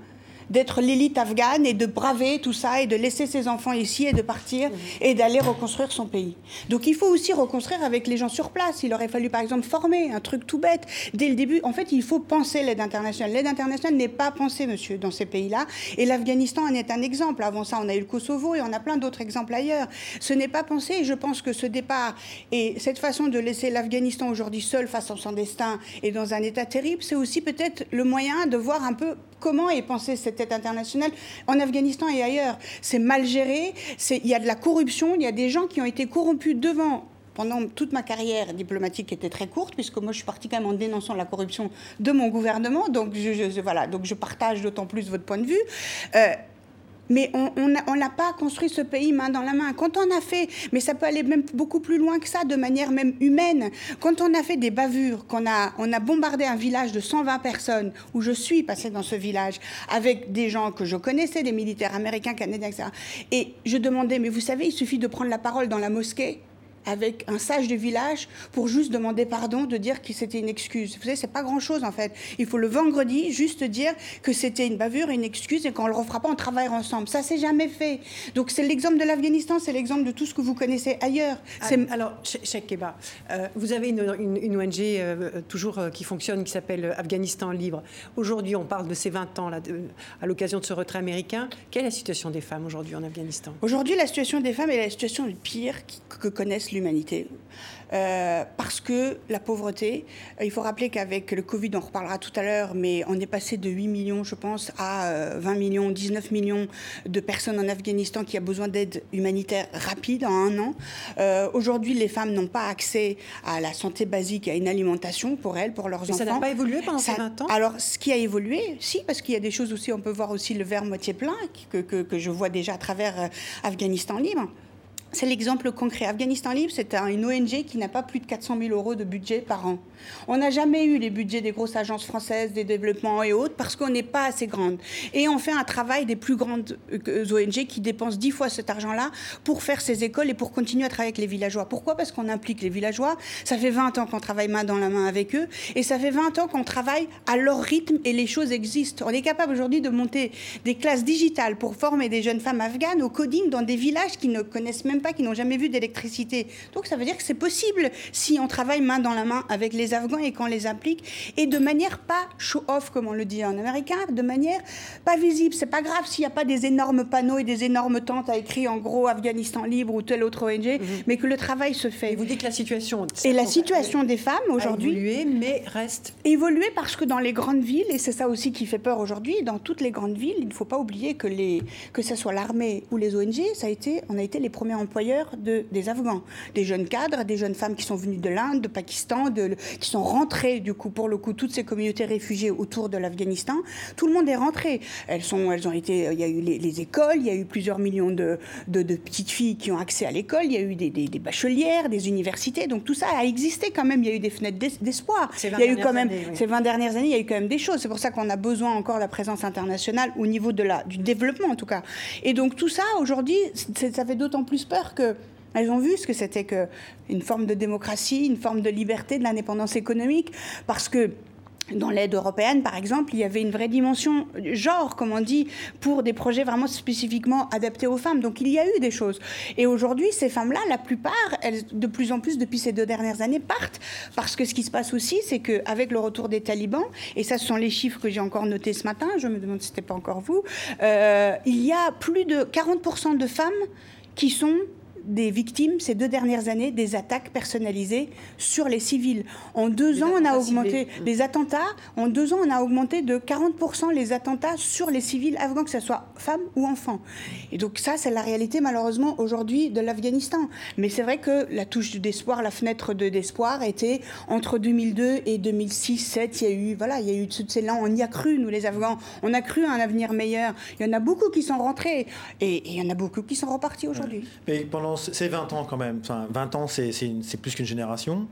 d'être l'élite afghane et de braver tout ça et de laisser ses enfants ici et de partir et d'aller reconstruire son pays. Donc il faut aussi reconstruire avec les gens sur place. Il aurait fallu par exemple former un truc tout bête dès le début. En fait, il faut penser l'aide internationale. L'aide internationale n'est pas pensée, monsieur, dans ces pays-là. Et l'Afghanistan en est un exemple. Avant ça, on a eu le Kosovo et on a plein d'autres exemples ailleurs. Ce n'est pas pensé. Et je pense que ce départ et cette façon de laisser l'Afghanistan aujourd'hui seul face à son destin et dans un état terrible, c'est aussi peut-être le moyen de voir un peu comment est pensée cette aide internationale en Afghanistan et ailleurs. C'est mal géré, il y a de la corruption, il y a des gens qui ont été corrompus devant pendant toute ma carrière diplomatique était très courte, puisque moi je suis partie quand même en dénonçant la corruption de mon gouvernement, donc je, voilà, donc je partage d'autant plus votre point de vue. Euh, mais on n'a pas construit ce pays main dans la main. Quand on a fait, mais ça peut aller même beaucoup plus loin que ça, de manière même humaine, quand on a fait des bavures, qu'on a, on a bombardé un village de 120 personnes, où je suis passée dans ce village, avec des gens que je connaissais, des militaires américains, canadiens, etc. Et je demandais, mais vous savez, il suffit de prendre la parole dans la mosquée avec un sage du village pour juste demander pardon, de dire que c'était une excuse. Vous savez, c'est pas grand-chose en fait. Il faut le vendredi juste dire que c'était une bavure, une excuse et qu'on le refera pas, on travaillera ensemble. Ça s'est jamais fait. Donc c'est l'exemple de l'Afghanistan, c'est l'exemple de tout ce que vous connaissez ailleurs. Ah, alors, Cheikh Keba, euh, vous avez une, ONG euh, toujours euh, qui fonctionne qui s'appelle Afghanistan Libre. Aujourd'hui, on parle de ces 20 ans là, à l'occasion de ce retrait américain. Quelle est la situation des femmes aujourd'hui en Afghanistan? Aujourd'hui, la situation des femmes est la situation pire que connaissent l'humanité. Euh, parce que la pauvreté, euh, il faut rappeler qu'avec le Covid, on reparlera tout à l'heure, mais on est passé de 8 millions, je pense, à 20 euh, millions, 19 millions de personnes en Afghanistan qui a besoin d'aide humanitaire rapide en un an. Aujourd'hui, les femmes n'ont pas accès à la santé basique, à une alimentation pour elles, pour leurs enfants. Ça n'a pas évolué pendant ces 20 ans? Alors, ce qui a évolué, si, parce qu'il y a des choses aussi, on peut voir aussi le verre moitié plein, que, que, que je vois déjà à travers Afghanistan libre. C'est l'exemple concret. Afghanistan Libre, c'est une ONG qui n'a pas plus de 400 000 euros de budget par an. On n'a jamais eu les budgets des grosses agences françaises, des développements et autres, parce qu'on n'est pas assez grande. Et on fait un travail des plus grandes euh, ONG qui dépensent 10 fois cet argent-là pour faire ces écoles et pour continuer à travailler avec les villageois. Pourquoi? Parce qu'on implique les villageois. Ça fait 20 ans qu'on travaille main dans la main avec eux. Et ça fait 20 ans qu'on travaille à leur rythme et les choses existent. On est capable aujourd'hui de monter des classes digitales pour former des jeunes femmes afghanes au coding dans des villages qui ne connaissent même pas, qui n'ont jamais vu d'électricité. Donc ça veut dire que c'est possible si on travaille main dans la main avec les Afghans et qu'on les implique, et de manière pas show-off, comme on le dit en américain, de manière pas visible. C'est pas grave s'il n'y a pas des énormes panneaux et des énormes tentes à écrire en gros Afghanistan libre ou telle autre ONG, mhm. mais que le travail se fait. Et vous dites que la situation... Et la situation des femmes aujourd'hui... Évoluer, mais reste... Évoluer parce que dans les grandes villes, et c'est ça aussi qui fait peur aujourd'hui, dans toutes les grandes villes, il ne faut pas oublier que, les, que ce soit l'armée ou les ONG, ça a été, on a été les premiers employeurs de, des Afghans. Des jeunes cadres, des jeunes femmes qui sont venues de l'Inde, de Pakistan, de, qui sont rentrées, du coup, pour le coup, toutes ces communautés réfugiées autour de l'Afghanistan. Tout le monde est rentré. Elles, sont, elles ont été, il y a eu les, écoles, il y a eu plusieurs millions de, de, petites filles qui ont accès à l'école, il y a eu des, des, bachelières, des universités. Donc tout ça a existé quand même. Il y a eu des fenêtres d'espoir. Il y a eu quand même, ces 20 dernières années, il y a eu quand même des choses. C'est pour ça qu'on a besoin encore de la présence internationale au niveau de la, du développement, en tout cas. Et donc tout ça, aujourd'hui, ça fait d'autant plus peur que elles ont vu ce que c'était qu'une forme de démocratie, une forme de liberté, de l'indépendance économique, parce que dans l'aide européenne, par exemple, il y avait une vraie dimension genre, comme on dit, pour des projets vraiment spécifiquement adaptés aux femmes. Donc il y a eu des choses. Et aujourd'hui, ces femmes-là, la plupart, elles, de plus en plus, depuis ces deux dernières années, partent. Parce que ce qui se passe aussi, c'est qu'avec le retour des talibans, et ça, ce sont les chiffres que j'ai encore notés ce matin, je me demande si ce n'était pas encore vous, euh, il y a plus de 40% de femmes qui sont des victimes ces deux dernières années des attaques personnalisées sur les civils. En deux ans, on a augmenté les attentats. En deux ans, on a augmenté de 40% les attentats sur les civils afghans, que ce soit femmes ou enfants. Et donc ça, c'est la réalité malheureusement aujourd'hui de l'Afghanistan. Mais c'est vrai que la touche d'espoir, la fenêtre d'espoir était entre 2002 et 2006-2007. Il y a eu, voilà, il y a eu toutes ces langues. On y a cru, nous les Afghans. On a cru à un avenir meilleur. Il y en a beaucoup qui sont rentrés et, il y en a beaucoup qui sont repartis aujourd'hui. Mais pendant c'est 20 ans quand même. Enfin, 20 ans, c'est plus qu'une génération.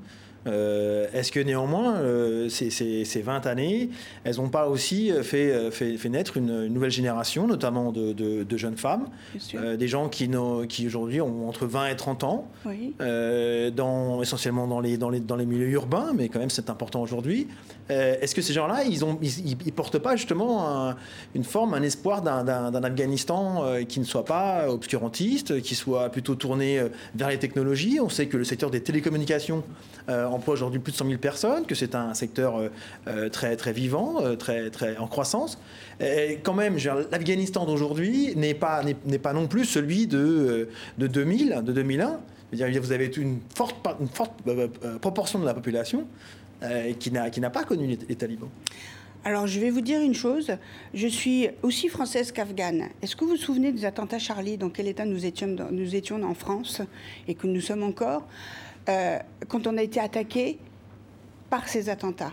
Euh, est-ce que néanmoins, euh, ces, 20 années, elles n'ont pas aussi euh, fait, fait, naître une, nouvelle génération, notamment de, jeunes femmes, des gens qui, qui aujourd'hui ont entre 20 et 30 ans, dans, essentiellement dans les, dans, les, dans les milieux urbains, mais quand même c'est important aujourd'hui. Est-ce que ces gens-là, ils ne ils, portent pas justement une forme, un espoir d'un Afghanistan qui ne soit pas obscurantiste, qui soit plutôt tourné vers les technologies? On sait que le secteur des télécommunications emploie aujourd'hui plus de 100 000 personnes, que c'est un secteur euh, euh, très, très vivant, euh, très, très en croissance. Et quand même, l'Afghanistan d'aujourd'hui n'est pas, n'est pas non plus celui de, de 2000, de 2001. Vous avez une forte, proportion de la population qui n'a pas connu les, talibans. Alors, je vais vous dire une chose. Je suis aussi française qu'afghane. Est-ce que vous vous souvenez des attentats Charlie, dans quel état nous étions, nous étions en France et que nous sommes encore? Euh, quand on a été attaqué par ces attentats.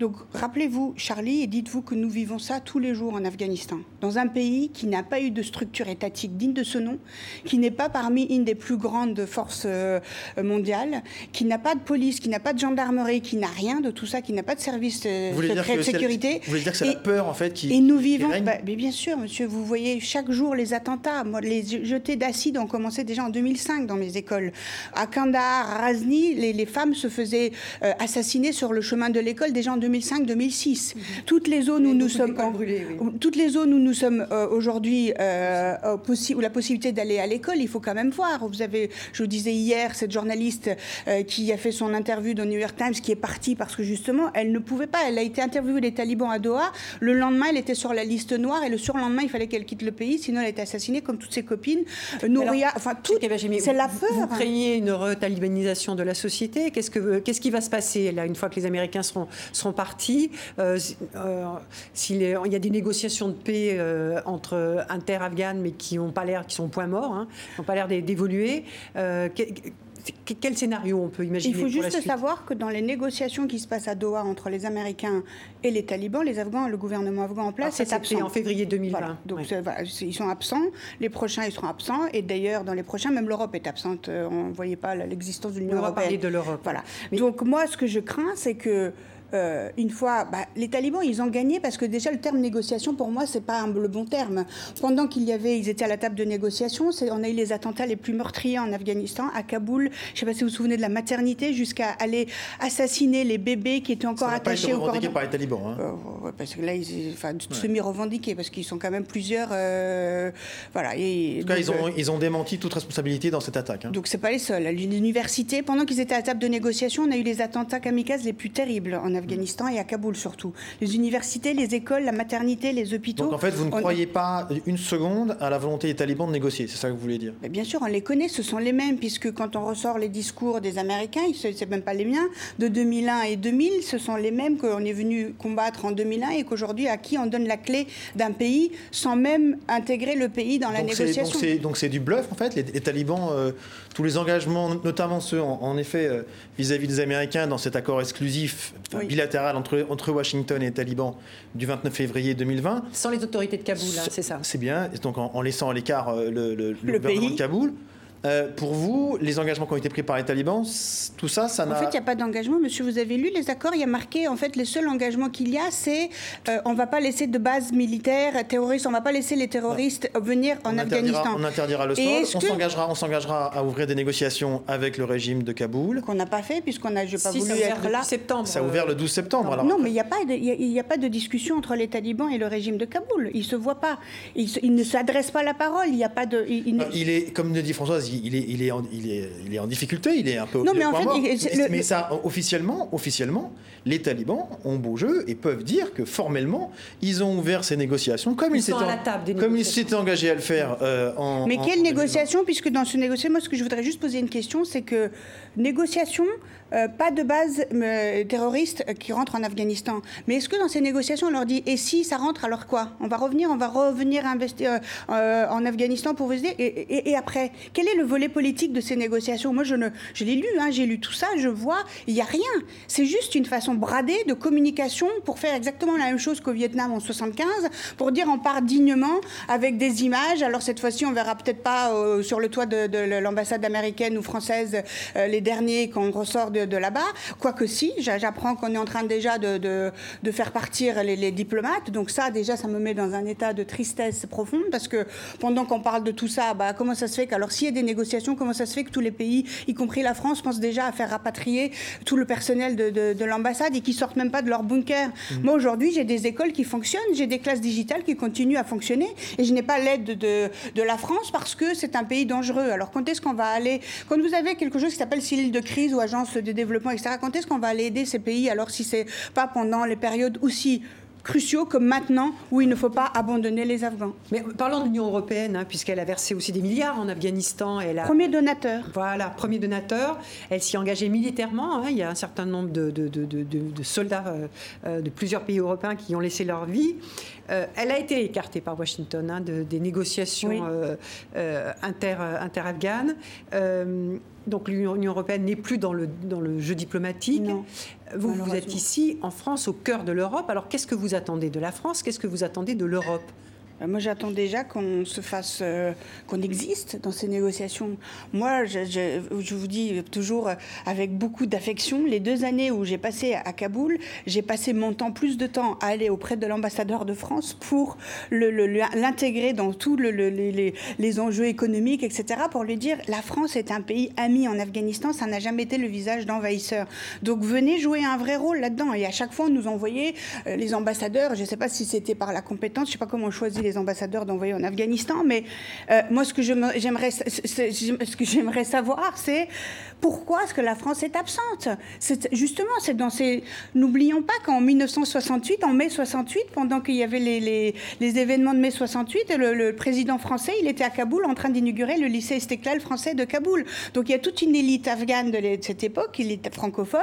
Donc rappelez-vous, Charlie, et dites-vous que nous vivons ça tous les jours en Afghanistan, dans un pays qui n'a pas eu de structure étatique digne de ce nom, qui n'est pas parmi une des plus grandes forces euh, mondiales, qui n'a pas de police, qui n'a pas de gendarmerie, qui n'a rien de tout ça, qui n'a pas de service euh, de sécurité. Vous voulez dire que c'est la peur en fait qui. Et nous vivons. Bah, mais bien sûr, monsieur, vous voyez chaque jour les attentats. Moi, les jetés d'acide ont commencé déjà en 2005 dans mes écoles. À Kandahar, à Razni, les, femmes se faisaient euh, assassiner sur le chemin de l'école déjà en 2005. 2005-2006. Toutes les zones où nous sommes, toutes les zones où nous sommes euh, aujourd'hui, euh, où la possibilité d'aller à l'école, il faut quand même voir. Vous avez, je vous disais hier, cette journaliste euh, qui a fait son interview dans New York Times, qui est partie parce que justement, elle ne pouvait pas. Elle a été interviewée des talibans à Doha. Le lendemain, elle était sur la liste noire et le surlendemain, il fallait qu'elle quitte le pays, sinon elle était assassinée comme toutes ses copines. Nouria, enfin tout. C'est la peur. Vous craignez une retalibanisation de la société. Qu'est-ce que qu'est-ce qui va se passer là une fois que les Américains seront seront partie. Euh, euh, il y a des négociations de paix euh, entre inter-afghanes, mais qui n'ont pas l'air, qui sont point mort, hein, n'ont pas l'air d'évoluer. quel scénario on peut imaginer Il faut juste savoir que dans les négociations qui se passent à Doha entre les Américains et les talibans, les Afghans, le gouvernement afghan en place, c'est absent. en février 2020. Donc ils sont absents. Les prochains, ils seront absents. Et d'ailleurs, dans les prochains, même l'Europe est absente. On ne voyait pas l'existence de l'Union européenne. On va parler de l'Europe. Voilà. Donc moi, ce que je crains, c'est que euh, une fois, bah, les talibans, ils ont gagné parce que déjà le terme négociation, pour moi, c'est pas le bon terme. Pendant qu'il y avait, ils étaient à la table de négociation, on a eu les attentats les plus meurtriers en Afghanistan, à Kaboul. Je ne sais pas si vous vous souvenez de la maternité, jusqu'à aller assassiner les bébés qui étaient encore attachés au cordon. par les talibans. Hein. Euh, parce que là, ils, enfin, semi-revendiqués, parce qu'ils sont quand même plusieurs. Euh, voilà. en tout cas, ils, ont, ils ont démenti toute responsabilité dans cette attaque. Hein. Donc, c'est pas les seuls. À l'université, pendant qu'ils étaient à la table de négociation, on a eu les attentats kamikazes les plus terribles en Afghanistan. Afghanistan et à Kaboul surtout. Les universités, les écoles, la maternité, les hôpitaux. Donc en fait, vous ne croyez pas une seconde à la volonté des talibans de négocier, c'est ça que vous voulez dire? Bien sûr, on les connaît, ce sont les mêmes, puisque quand on ressort les discours des Américains, ce n'est même pas les miens, de 2001 et 2000, ce sont les mêmes qu'on est venu combattre en 2001 et qu'aujourd'hui, à qui on donne la clé d'un pays sans même intégrer le pays dans la négociation. Donc c'est du bluff, en fait, les, talibans, euh, tous les engagements, notamment ceux, en, effet, euh, vis-à-vis des Américains dans cet accord exclusif, bilatéral entre, entre Washington et les talibans du 29 février 2020. Sans les autorités de Kaboul, hein, c'est ça C'est bien, donc en, laissant à l'écart euh, le, le, gouvernement de Kaboul. Euh, pour vous, les engagements qui ont été pris par les talibans, tout ça, ça n'a... En fait, il n'y a pas d'engagement. Monsieur, vous avez lu les accords, il y a marqué, en fait, les seuls engagements qu'il y a, c'est euh, on ne va pas laisser de base militaire terroriste, on ne va pas laisser les terroristes venir en Afghanistan. On interdira le sport, on s'engagera à ouvrir des négociations avec le régime de Kaboul. Qu'on n'a pas fait, puisqu'on n'a pas voulu être là. Septembre. Ça a ouvert le 12 septembre. Alors. Non, mais il n'y a, pas de, il a pas de discussion entre les talibans et le régime de Kaboul. Ils ne se voient pas. Ils, ne s'adressent pas la parole. Il n'y a pas de... Il, est, comme le dit Françoise, il est, il est en il est, il est en difficulté, il est un peu. Non, mais en fait, mais, ça, officiellement, officiellement, les talibans ont beau jeu et peuvent dire que formellement, ils ont ouvert ces négociations comme ils, s'étaient engagés à le faire euh, en. Mais quelle négociation Puisque dans ce négociation, moi, ce que je voudrais juste poser une question, c'est que négociation, euh, pas de base euh, terroriste qui rentre en Afghanistan. Mais est-ce que dans ces négociations, on leur dit et si ça rentre, alors quoi? On va revenir, on va revenir investir en Afghanistan pour vous aider et, et, après, quel est le volet politique de ces négociations Moi, je, ne, je l'ai lu, hein, j'ai lu tout ça, je vois, il n'y a rien. C'est juste une façon bradée de communication pour faire exactement la même chose qu'au Vietnam en 75, pour dire on part dignement avec des images. Alors cette fois-ci, on verra peut-être pas euh, sur le toit de, l'ambassade américaine ou française euh, les derniers qu'on ressort de, là-bas. Quoique si, j'apprends qu'on est en train déjà de, faire partir les, diplomates. Donc ça, déjà, ça me met dans un état de tristesse profonde parce que pendant qu'on parle de tout ça, bah, comment ça se fait qu'alors s'il y a des négociations, comment ça se fait que tous les pays, y compris la France, pensent déjà à faire rapatrier tout le personnel de, l'ambassade et qui sortent même pas de leur bunker mmh. Moi, aujourd'hui, j'ai des écoles qui fonctionnent, j'ai des classes digitales qui continuent à fonctionner et je n'ai pas l'aide de, de, la France parce que c'est un pays dangereux. Alors, quand est-ce qu'on va aller Quand vous avez quelque chose qui s'appelle cellule de crise ou agence de développement, etc., quand est-ce qu'on va aller aider ces pays alors si c'est pas pendant les périodes aussi cruciaux comme maintenant où il ne faut pas abandonner les Afghans. Mais parlons de l'Union européenne, hein, puisqu'elle a versé aussi des milliards en Afghanistan. Elle a... Premier donateur. Voilà, premier donateur. Elle s'y est engagée militairement. Hein. Il y a un certain nombre de, de, de, de soldats euh, euh, de plusieurs pays européens qui ont laissé leur vie. Euh, elle a été écartée par Washington hein, des négociations inter, inter-afghanes. Donc l'Union européenne n'est plus dans le, dans le jeu diplomatique. vous, vous êtes ici, en France, au cœur de l'Europe. Alors qu'est-ce que vous attendez de la France? Qu'est-ce que vous attendez de l'Europe? Moi, j'attends déjà qu'on se fasse, euh, qu'on existe dans ces négociations. Moi, je, vous dis toujours avec beaucoup d'affection, les deux années où j'ai passé à Kaboul, j'ai passé mon temps, plus de temps à aller auprès de l'ambassadeur de France pour l'intégrer dans tous le, les, les, enjeux économiques, etc., pour lui dire la France est un pays ami en Afghanistan, ça n'a jamais été le visage d'envahisseur. Donc venez jouer un vrai rôle là-dedans. Et à chaque fois, on nous envoyait euh, les ambassadeurs, je ne sais pas si c'était par la compétence, je ne sais pas comment on choisit les ambassadeurs d'envoyer en Afghanistan, mais euh, moi, ce que j'aimerais ce que j'aimerais savoir, c'est pourquoi est-ce que la France est absente? Justement, c'est dans ces. N'oublions pas qu'en 1968, en mai 68, pendant qu'il y avait les, événements de mai 68, le, président français, il était à Kaboul en train d'inaugurer le lycée Estéclal français de Kaboul. Donc il y a toute une élite afghane de, cette époque, est francophone,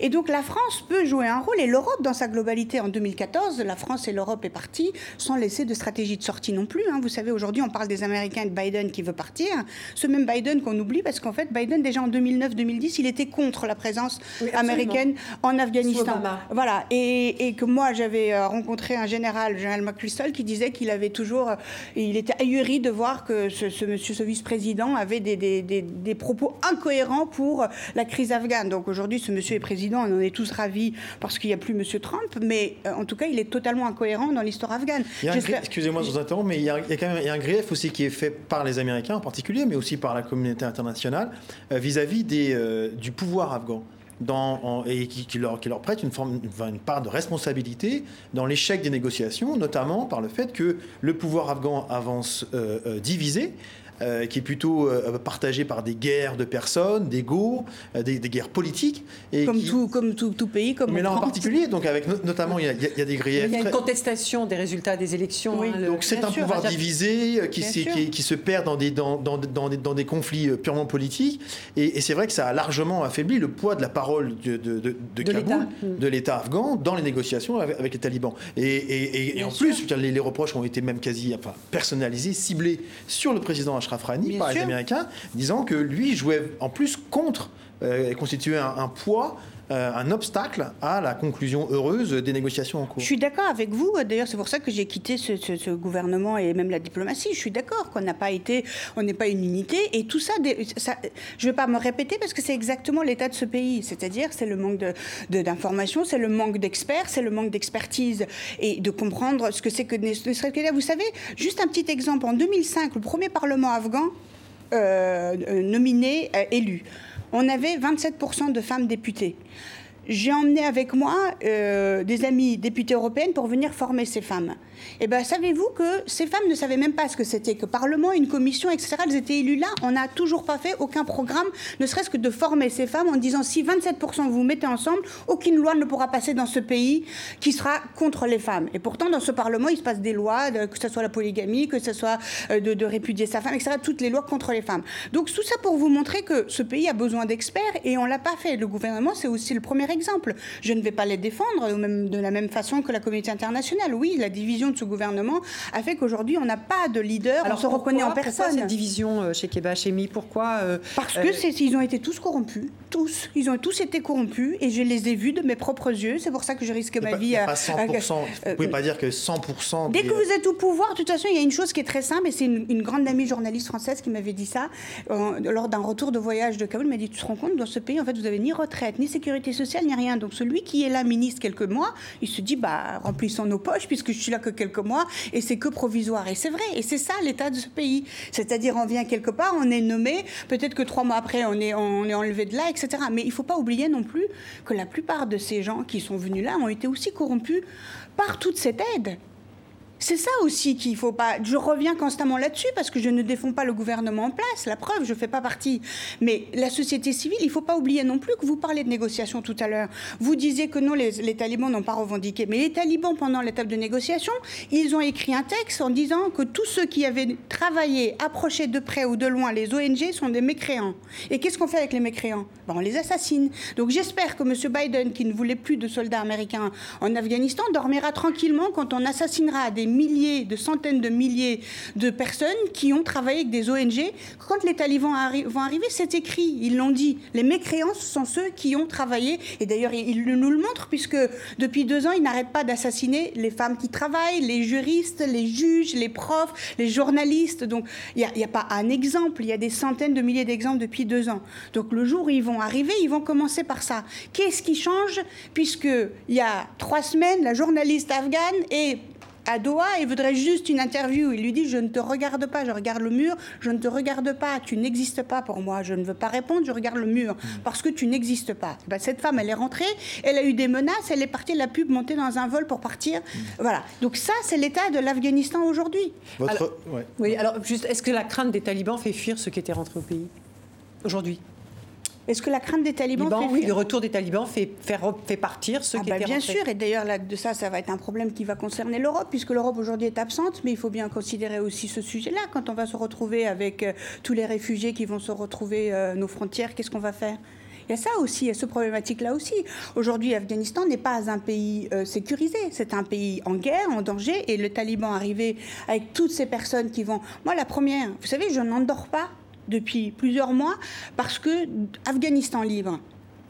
et donc la France peut jouer un rôle, et l'Europe dans sa globalité. En 2014, la France et l'Europe est partie sans laisser de stratégie de sortie non plus. Hein. Vous savez, aujourd'hui, on parle des Américains et de Biden qui veut partir. Ce même Biden qu'on oublie, parce qu'en fait, Biden, déjà en 2009-2010, il était contre la présence américaine en Afghanistan. Voilà. Et, que moi, j'avais euh, rencontré un général, le général McChrystal, qui disait qu'il avait toujours. Euh, il était ahuri de voir que ce, monsieur, ce vice-président, avait des, des, propos incohérents pour la crise afghane. Donc aujourd'hui, ce monsieur est président, on en est tous ravis parce qu'il n'y a plus monsieur Trump, mais euh, en tout cas, il est totalement incohérent dans l'histoire afghane. Excusez-moi, je vous interromps, mais il y, a, quand même un grief aussi qui est fait par les Américains en particulier, mais aussi par la communauté internationale vis-à-vis euh, du pouvoir afghan. Et qui, leur, prête une, forme, part de responsabilité dans l'échec des négociations, notamment par le fait que le pouvoir afghan avance euh, euh, divisé euh, qui est plutôt euh, partagé par des guerres de personnes, d'ego, euh, des, des, guerres politiques. Et comme, tout, comme tout, tout, pays, comme Mais là en particulier, donc avec notamment, il y, a, il y, a, des griefs. Il y a une contestation des résultats des élections. Oui. Hein, donc c'est un pouvoir divisé qui, qui, qui, se perd dans des, dans, dans, dans, des, dans des conflits purement politiques. Et, et c'est vrai que ça a largement affaibli le poids de la parole de, de, de, de Kaboul, de l'État afghan, dans les négociations avec, avec les talibans. Et, et, et en plus, les, les, reproches ont été même quasi enfin, personnalisés, ciblés sur le président Ashraf Rani par les Américains, disant que lui jouait en plus contre constituer un poids euh, un obstacle à la conclusion heureuse des négociations en cours. Je suis d'accord avec vous. D'ailleurs, c'est pour ça que j'ai quitté ce, gouvernement et même la diplomatie. Je suis d'accord qu'on n'a pas été, on n'est pas une unité. Et tout ça, je ne vais pas me répéter parce que c'est exactement l'état de ce pays. C'est-à-dire, c'est le manque d'informations, c'est le manque d'experts, c'est le manque d'expertise et de comprendre ce que c'est que Vous savez, juste un petit exemple. En 2005, le premier parlement afghan euh, euh, nominé, élu on avait 27% de femmes députées j'ai emmené avec moi euh, des amis députés européennes pour venir former ces femmes. Eh bien, savez-vous que ces femmes ne savaient même pas ce que c'était que Parlement, une commission, etc. Elles étaient élues là. On n'a toujours pas fait aucun programme, ne serait-ce que de former ces femmes en disant si 27% vous, mettez ensemble, aucune loi ne pourra passer dans ce pays qui sera contre les femmes. Et pourtant, dans ce Parlement, il se passe des lois, que ce soit la polygamie, que ce soit euh, de, répudier sa femme, etc. Toutes les lois contre les femmes. Donc tout ça pour vous montrer que ce pays a besoin d'experts et on l'a pas fait. Le gouvernement, c'est aussi le premier exemple. Je ne vais pas les défendre de la même façon que la communauté internationale. Oui, la division de ce gouvernement a fait qu'aujourd'hui, on n'a pas de leader, Alors, on se reconnaît en personne. Pourquoi cette division euh, chez Keba Chemi Pourquoi euh, Parce que euh, ils ont été tous corrompus, tous. Ils ont tous été corrompus et je les ai vus de mes propres yeux. C'est pour ça que je risque ma vie. à, pas 100%. vous ne pouvez pas dire que 100%. Dès que vous êtes au pouvoir, de toute façon, il y a une chose qui est très simple et c'est une, grande amie journaliste française qui m'avait dit ça lors d'un retour de voyage de Kaboul. Elle m'a dit Tu te rends compte, dans ce pays, en fait, vous avez ni retraite, ni sécurité sociale, ni rien. Donc celui qui est là ministre quelques mois, il se dit bah remplissons nos poches puisque je suis là que quelques mois et c'est que provisoire. Et c'est vrai. Et c'est ça l'état de ce pays. C'est-à-dire on vient quelque part, on est nommé, peut-être que trois mois après on est on est enlevé de là, etc. Mais il faut pas oublier non plus que la plupart de ces gens qui sont venus là ont été aussi corrompus par toute cette aide. C'est ça aussi qu'il faut pas. Je reviens constamment là-dessus parce que je ne défends pas le gouvernement en place. La preuve, je ne fais pas partie. Mais la société civile, il ne faut pas oublier non plus que vous parlez de négociation tout à l'heure. Vous disiez que non, les, talibans n'ont pas revendiqué. Mais les talibans, pendant l'étape de négociation, ils ont écrit un texte en disant que tous ceux qui avaient travaillé, approché de près ou de loin les ONG sont des mécréants. Et qu'est-ce qu'on fait avec les mécréants? Ben, On les assassine. Donc j'espère que M. Biden, qui ne voulait plus de soldats américains en Afghanistan, dormira tranquillement quand on assassinera des milliers, de centaines de milliers de personnes qui ont travaillé avec des ONG. Quand les talibans vont arriver, c'est écrit, ils l'ont dit. Les mécréants, sont ceux qui ont travaillé. Et d'ailleurs, ils nous le montrent, puisque depuis deux ans, ils n'arrêtent pas d'assassiner les femmes qui travaillent, les juristes, les juges, les profs, les journalistes. Donc, il n'y a, a, pas un exemple, il y a des centaines de milliers d'exemples depuis deux ans. Donc, le jour où ils vont arriver, ils vont commencer par ça. Qu'est-ce qui change? Puisqu'il y a trois semaines, la journaliste afghane est à Doha il voudrait juste une interview. Il lui dit Je ne te regarde pas, je regarde le mur, je ne te regarde pas, tu n'existes pas pour moi, je ne veux pas répondre, je regarde le mur hmm. parce que tu n'existes pas. Ben, cette femme, elle est rentrée, elle a eu des menaces, elle est partie de la pub, montée dans un vol pour partir. Hmm. Voilà. Donc, ça, c'est l'état de l'Afghanistan aujourd'hui. Oui, alors juste, est-ce que la crainte des talibans fait fuir ceux qui étaient rentrés au pays aujourd'hui? Est-ce que la crainte des talibans fait Oui, le retour des talibans fait, fait partir ceux ah qui bah étaient Bien sûr, et d'ailleurs, de ça, ça va être un problème qui va concerner l'Europe, puisque l'Europe aujourd'hui est absente, mais il faut bien considérer aussi ce sujet-là. Quand on va se retrouver avec euh, tous les réfugiés qui vont se retrouver euh, nos frontières, qu'est-ce qu'on va faire? Il y a ça aussi, il y a ce problématique-là aussi. Aujourd'hui, l'Afghanistan n'est pas un pays euh, sécurisé, c'est un pays en guerre, en danger, et le taliban arrivé avec toutes ces personnes qui vont... Moi, la première, vous savez, je n'endors pas depuis plusieurs mois parce que Afghanistan Libre,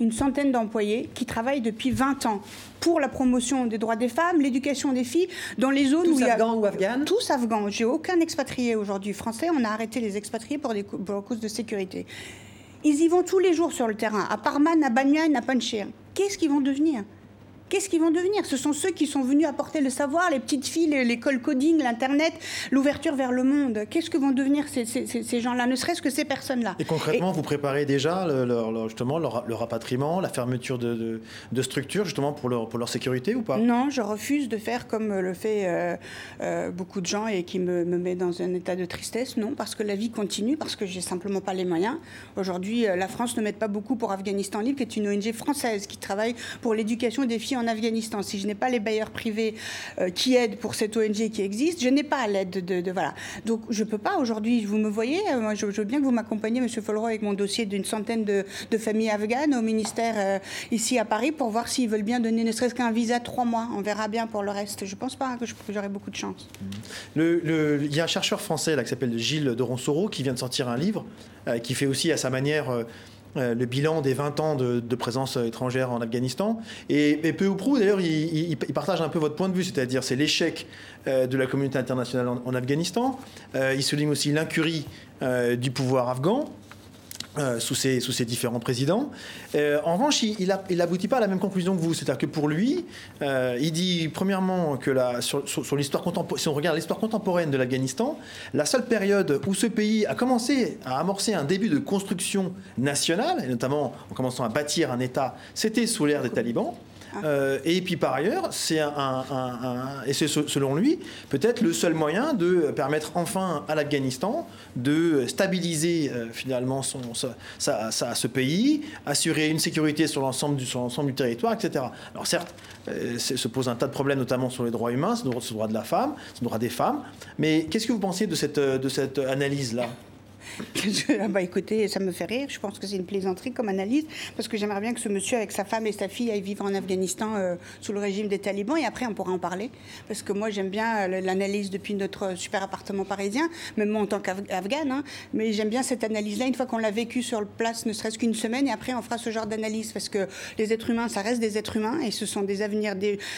une centaine d'employés qui travaillent depuis 20 ans pour la promotion des droits des femmes, l'éducation des filles, dans les zones où il y a... afghans ou afghanes? Tous afghans. J'ai aucun expatrié aujourd'hui français. On a arrêté les expatriés pour des pour cause de sécurité. Ils y vont tous les jours sur le terrain, à Parman, à Banyan, à Panchir. Qu'est-ce qu'ils vont devenir? Qu'est-ce qu'ils vont devenir? Ce sont ceux qui sont venus apporter le savoir, les petites filles, l'école coding, l'Internet, l'ouverture vers le monde. Qu'est-ce que vont devenir ces, gens-là, ne serait-ce que ces personnes-là? Et concrètement, vous préparez déjà leur, justement leur, rapatriement, la fermeture de, structures, justement pour leur, pour leur sécurité ou pas? Non, je refuse de faire comme le fait euh, euh, beaucoup de gens et qui me, me, met dans un état de tristesse. Non, parce que la vie continue, parce que j'ai simplement pas les moyens. Aujourd'hui, euh, la France ne met pas beaucoup pour Afghanistan Libre, qui est une ONG française qui travaille pour l'éducation des filles en Afghanistan, si je n'ai pas les bailleurs privés euh, qui aident pour cette ONG qui existe, je n'ai pas l'aide de, voilà. Donc je peux pas aujourd'hui. Vous me voyez, euh, moi je, veux bien que vous m'accompagniez, Monsieur Folleroy, avec mon dossier d'une centaine de, familles afghanes au ministère euh, ici à Paris pour voir s'ils veulent bien donner ne serait-ce qu'un visa trois mois. On verra bien pour le reste. Je pense pas que j'aurai beaucoup de chance. il y a un chercheur français là qui s'appelle Gilles de Ronsoro qui vient de sortir un livre qui fait aussi à sa manière le bilan des 20 ans de, présence étrangère en Afghanistan. Et, peu ou prou, d'ailleurs, il, partage un peu votre point de vue, c'est-à-dire c'est l'échec de la communauté internationale en, Afghanistan. il souligne aussi l'incurie du pouvoir afghan. Euh, sous, ses, différents présidents. Euh, en revanche, il n'aboutit pas à la même conclusion que vous. C'est-à-dire que pour lui, euh, il dit premièrement que sur, l'histoire contemporaine, si on regarde l'histoire contemporaine de l'Afghanistan, la seule période où ce pays a commencé à amorcer un début de construction nationale, et notamment en commençant à bâtir un État, c'était sous l'ère des talibans. Euh, et puis par ailleurs, c'est un, et c'est selon lui peut-être le seul moyen de permettre enfin à l'Afghanistan de stabiliser euh, finalement son, ce pays, assurer une sécurité sur l'ensemble du, du territoire, etc. Alors certes, euh, se pose un tas de problèmes, notamment sur les droits humains, sur le droit de la femme, sur le droit des femmes. Mais qu'est-ce que vous pensez de cette, de cette ah bah écoutez, ça me fait rire. Je pense que c'est une plaisanterie comme analyse, parce que j'aimerais bien que ce monsieur, avec sa femme et sa fille, aille vivre en Afghanistan euh, sous le régime des talibans, et après on pourra en parler. Parce que moi, j'aime bien euh, l'analyse depuis notre super appartement parisien, même moi en tant qu'afghane, hein. mais j'aime bien cette analyse-là, une fois qu'on l'a vécu sur place, ne serait-ce qu'une semaine, et après on fera ce genre d'analyse, parce que les êtres humains, ça reste des êtres humains, et ce sont des avenirs,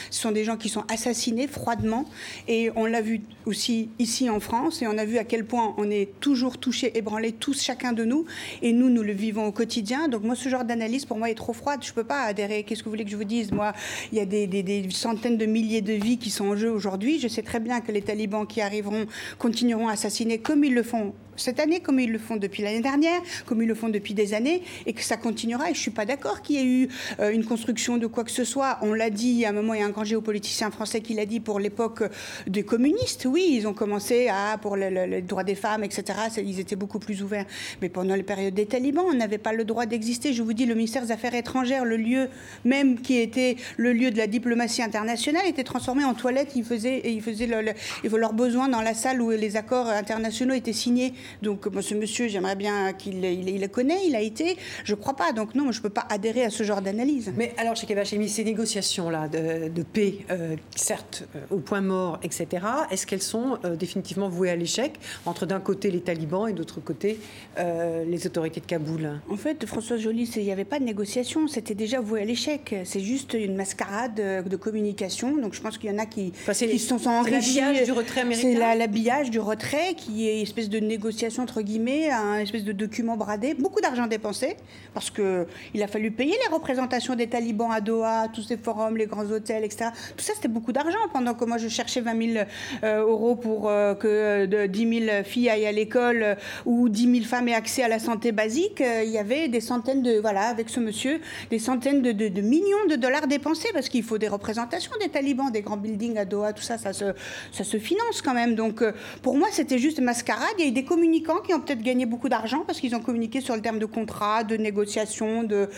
ce sont des gens qui sont assassinés froidement, et on l'a vu aussi ici en France, et on a vu à quel point on est toujours touché, ébranlé tous, chacun de nous, et nous, nous le vivons au quotidien. Donc moi, ce genre d'analyse, pour moi, est trop froide. Je ne peux pas adhérer. Qu'est-ce que vous voulez que je vous dise? Moi, il y a des, des, centaines de milliers de vies qui sont en jeu aujourd'hui. Je sais très bien que les talibans qui arriveront continueront à assassiner comme ils le font cette année, comme ils le font depuis l'année dernière, comme ils le font depuis des années, et que ça continuera. Et je ne suis pas d'accord qu'il y ait eu euh, une construction de quoi que ce soit. On l'a dit, à un moment, il y a un grand géopoliticien français qui l'a dit pour l'époque des communistes. Oui, ils ont commencé à, pour les droits des femmes, etc., ils étaient beaucoup plus ouverts. Mais pendant les périodes des talibans, on n'avait pas le droit d'exister. Je vous dis, le ministère des Affaires étrangères, le lieu même qui était le lieu de la diplomatie internationale, était transformé en toilette. Ils faisaient leurs besoins dans la salle où les accords internationaux étaient signés. Donc, moi, ce monsieur, j'aimerais bien qu'il il, le connaît, il a été. Je ne crois pas. Donc, non, je ne peux pas adhérer à ce genre d'analyse. Mais alors, chez Kevachemi, ces négociations-là de, paix, euh, certes, euh, au point mort, etc., est-ce qu'elles sont euh, définitivement vouées à l'échec entre d'un côté les talibans et d'autre côté les autorités de Kaboul? En fait, François Joly, il n'y avait pas de négociation. C'était déjà voué à l'échec. C'est juste une mascarade de communication. Donc, je pense qu'il y en a qui, qui sont enrichis. C'est l'habillage du retrait américain C'est l'habillage du retrait qui est une espèce de négociation entre guillemets, un espèce de document bradé, beaucoup d'argent dépensé, parce qu'il a fallu payer les représentations des talibans à Doha, tous ces forums, les grands hôtels, etc. Tout ça, c'était beaucoup d'argent, pendant que moi, je cherchais 20 000 euh, euros pour euh, que de 10 000 filles aillent à l'école euh, ou 10 000 femmes aient accès à la santé basique. il y avait des centaines de, voilà, avec ce monsieur, des centaines de, millions de dollars dépensés, parce qu'il faut des représentations des talibans, des grands buildings à Doha, tout ça, ça se, ça se finance quand même. Donc, pour moi, c'était juste mascarade. Il y a des communications qui ont peut-être gagné beaucoup d'argent parce qu'ils ont communiqué sur le terme de contrat, de négociation, de,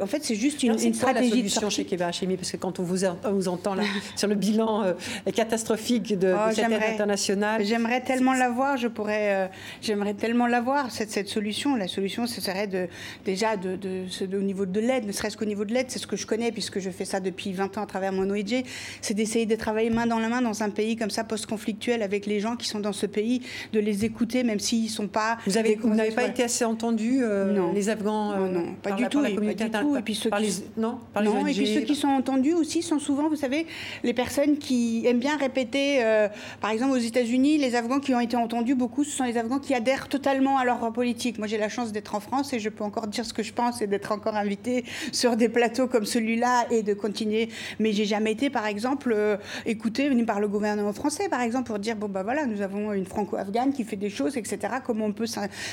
en fait, c'est juste une, une stratégie la solution chez Keva Hachemi parce que quand on vous, vous entend là [laughs] sur le bilan euh, catastrophique de, oh, cette aide internationale, j'aimerais tellement l'avoir. Je pourrais, euh, j'aimerais tellement l'avoir cette, cette solution. La solution, ce serait de déjà de, de, au niveau de l'aide, ne serait-ce qu'au niveau de l'aide, c'est ce que je connais puisque je fais ça depuis 20 ans à travers mon OIG, c'est d'essayer de travailler main dans la main dans un pays comme ça post-conflictuel avec les gens qui sont dans ce pays, de les écouter même si sont pas. Vous avez, vous n'avez pas été assez entendu, euh, les Afghans Non, non pas, du tout, la, communauté pas du tout. Et puis ceux qui, les, non, par les et puis ceux qui sont entendus aussi sont souvent, vous savez, les personnes qui aiment bien répéter. Euh, par exemple, aux États-Unis, les Afghans qui ont été entendus beaucoup, ce sont les Afghans qui adhèrent totalement à leur politique. Moi, j'ai la chance d'être en France et je peux encore dire ce que je pense et d'être encore invité [laughs] sur des plateaux comme celui-là et de continuer. Mais j'ai jamais été, par exemple, euh, écouté venu par le gouvernement français, par exemple, pour dire bon bah voilà, nous avons une franco-afghane qui fait des choses, etc comment on peut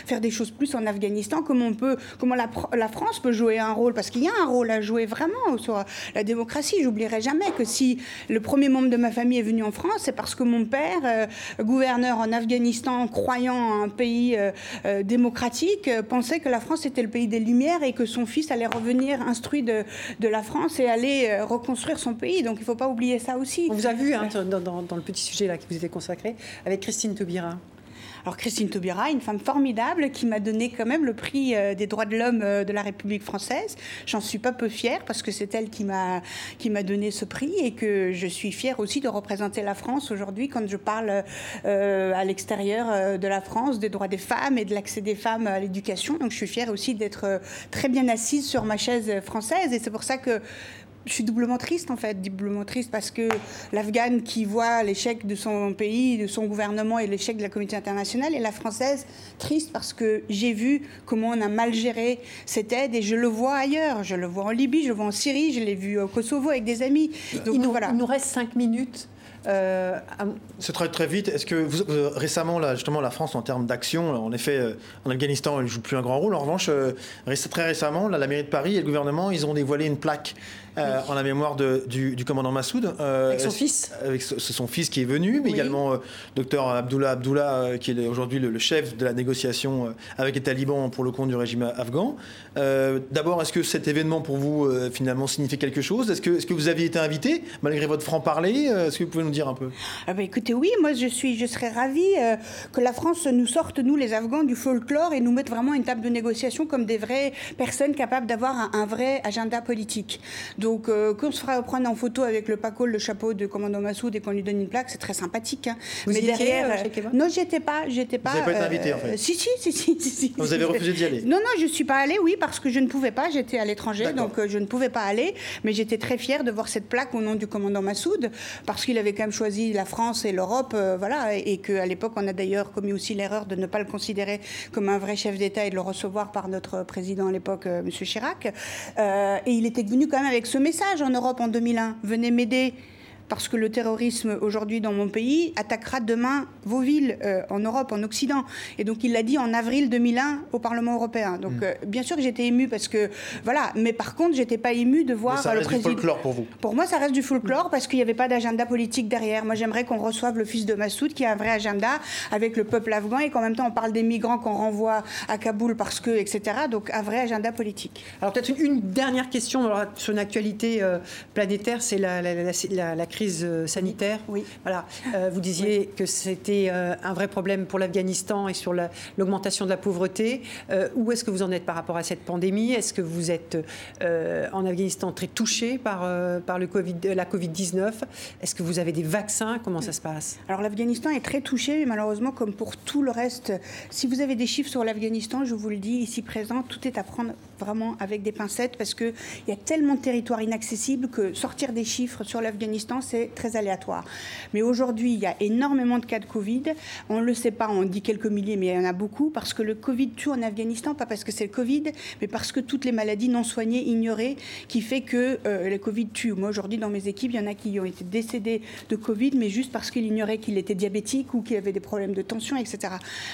faire des choses plus en Afghanistan, comment la, France peut jouer un rôle, parce qu'il y a un rôle à jouer vraiment sur la démocratie. J'oublierai jamais que si le premier membre de ma famille est venu en France, c'est parce que mon père, euh, gouverneur en Afghanistan, croyant en un pays euh, euh, démocratique, pensait que la France était le pays des Lumières et que son fils allait revenir instruit de, la France et aller reconstruire son pays. Donc il ne faut pas oublier ça aussi. On vous a vu hein, dans, dans, le petit sujet là qui vous était consacré avec Christine Taubira. Alors Christine Taubira, une femme formidable qui m'a donné quand même le prix euh, des droits de l'homme euh, de la République française. J'en suis pas peu fière parce que c'est elle qui m'a qui m'a donné ce prix et que je suis fière aussi de représenter la France aujourd'hui quand je parle euh, à l'extérieur de la France des droits des femmes et de l'accès des femmes à l'éducation. Donc je suis fière aussi d'être très bien assise sur ma chaise française et c'est pour ça que je suis doublement triste en fait, doublement triste parce que l'Afghane qui voit l'échec de son pays, de son gouvernement et l'échec de la communauté internationale, et la française triste parce que j'ai vu comment on a mal géré cette aide et je le vois ailleurs. Je le vois en Libye, je le vois en Syrie, je l'ai vu au Kosovo avec des amis. Donc, il, nous, voilà. il nous reste cinq minutes. Euh, C'est très très vite. Est-ce que vous, récemment, là, justement, la France en termes d'action, en effet, euh, en Afghanistan, elle joue plus un grand rôle. En revanche, euh, très récemment, la mairie de Paris et le gouvernement, ils ont dévoilé une plaque euh, en la mémoire du, commandant Massoud. Euh, avec son fils Avec son fils qui est venu, mais également euh, docteur Abdullah Abdullah, qui est aujourd'hui le, chef de la négociation avec les talibans pour le compte du régime afghan. D'abord, est-ce que cet événement pour vous finalement signifie quelque chose? Est-ce que, est que vous aviez été invité malgré votre franc-parler? Est-ce que vous pouvez nous dire un peu? Ah bah Écoutez, oui, moi je, suis, je serais ravie que la France nous sorte, nous les Afghans, du folklore et nous mette vraiment une table de négociation comme des vraies personnes capables d'avoir un, un, vrai agenda politique. Donc, euh, qu'on se fera prendre en photo avec le pacol, le chapeau de commandant Massoud et qu'on lui donne une plaque, c'est très sympathique. Hein. Vous Mais derrière, euh, non, j'étais pas, j'étais pas. Vous n'avez pas été invité en fait. Euh, si, si, si, si, si, Vous avez refusé d'y aller. Non, non, je suis pas allée, oui, parce que je ne pouvais pas. J'étais à l'étranger, donc je ne pouvais pas aller. Mais j'étais très fière de voir cette plaque au nom du commandant Massoud, parce qu'il avait quand même choisi la France et l'Europe, voilà, et qu'à l'époque, on a d'ailleurs commis aussi l'erreur de ne pas le considérer comme un vrai chef d'État et de le recevoir par notre président à l'époque, M. Chirac. et il était venu quand même avec ce message en Europe en 2001. Venez m'aider parce que le terrorisme aujourd'hui dans mon pays attaquera demain vos villes euh, en Europe, en Occident. Et donc il l'a dit en avril 2001 au Parlement européen. Donc mm. euh, bien sûr que j'étais émue parce que voilà, mais par contre j'étais pas émue de voir ça le reste président. Du folklore pour vous. Pour moi ça reste du folklore parce qu'il n'y avait pas d'agenda politique derrière. Moi j'aimerais qu'on reçoive le fils de Massoud qui a un vrai agenda avec le peuple afghan et qu'en même temps on parle des migrants qu'on renvoie à Kaboul parce que etc. Donc un vrai agenda politique. Alors peut-être une, dernière question sur une actualité euh, planétaire, c'est la, la crise crise euh, sanitaire. Oui. Voilà. Euh, vous disiez que c'était euh, un vrai problème pour l'Afghanistan et sur l'augmentation de la pauvreté. où est-ce que vous en êtes par rapport à cette pandémie? Est-ce que vous êtes en Afghanistan très touché par, par le COVID, la Covid-19 Est-ce que vous avez des vaccins? Comment ça se passe? Alors l'Afghanistan est très touché, mais malheureusement, comme pour tout le reste, si vous avez des chiffres sur l'Afghanistan, je vous le dis ici présent, tout est à prendre vraiment avec des pincettes parce qu'il y a tellement de territoires inaccessibles que sortir des chiffres sur l'Afghanistan, c'est très aléatoire. Mais aujourd'hui, il y a énormément de cas de Covid. On ne le sait pas, on dit quelques milliers, mais il y en a beaucoup parce que le Covid tue en Afghanistan, pas parce que c'est le Covid, mais parce que toutes les maladies non soignées, ignorées, qui fait que euh, le Covid tue. Moi, aujourd'hui, dans mes équipes, il y en a qui ont été décédés de Covid, mais juste parce qu'ils ignoraient qu'il était diabétique ou qu'il avait des problèmes de tension, etc.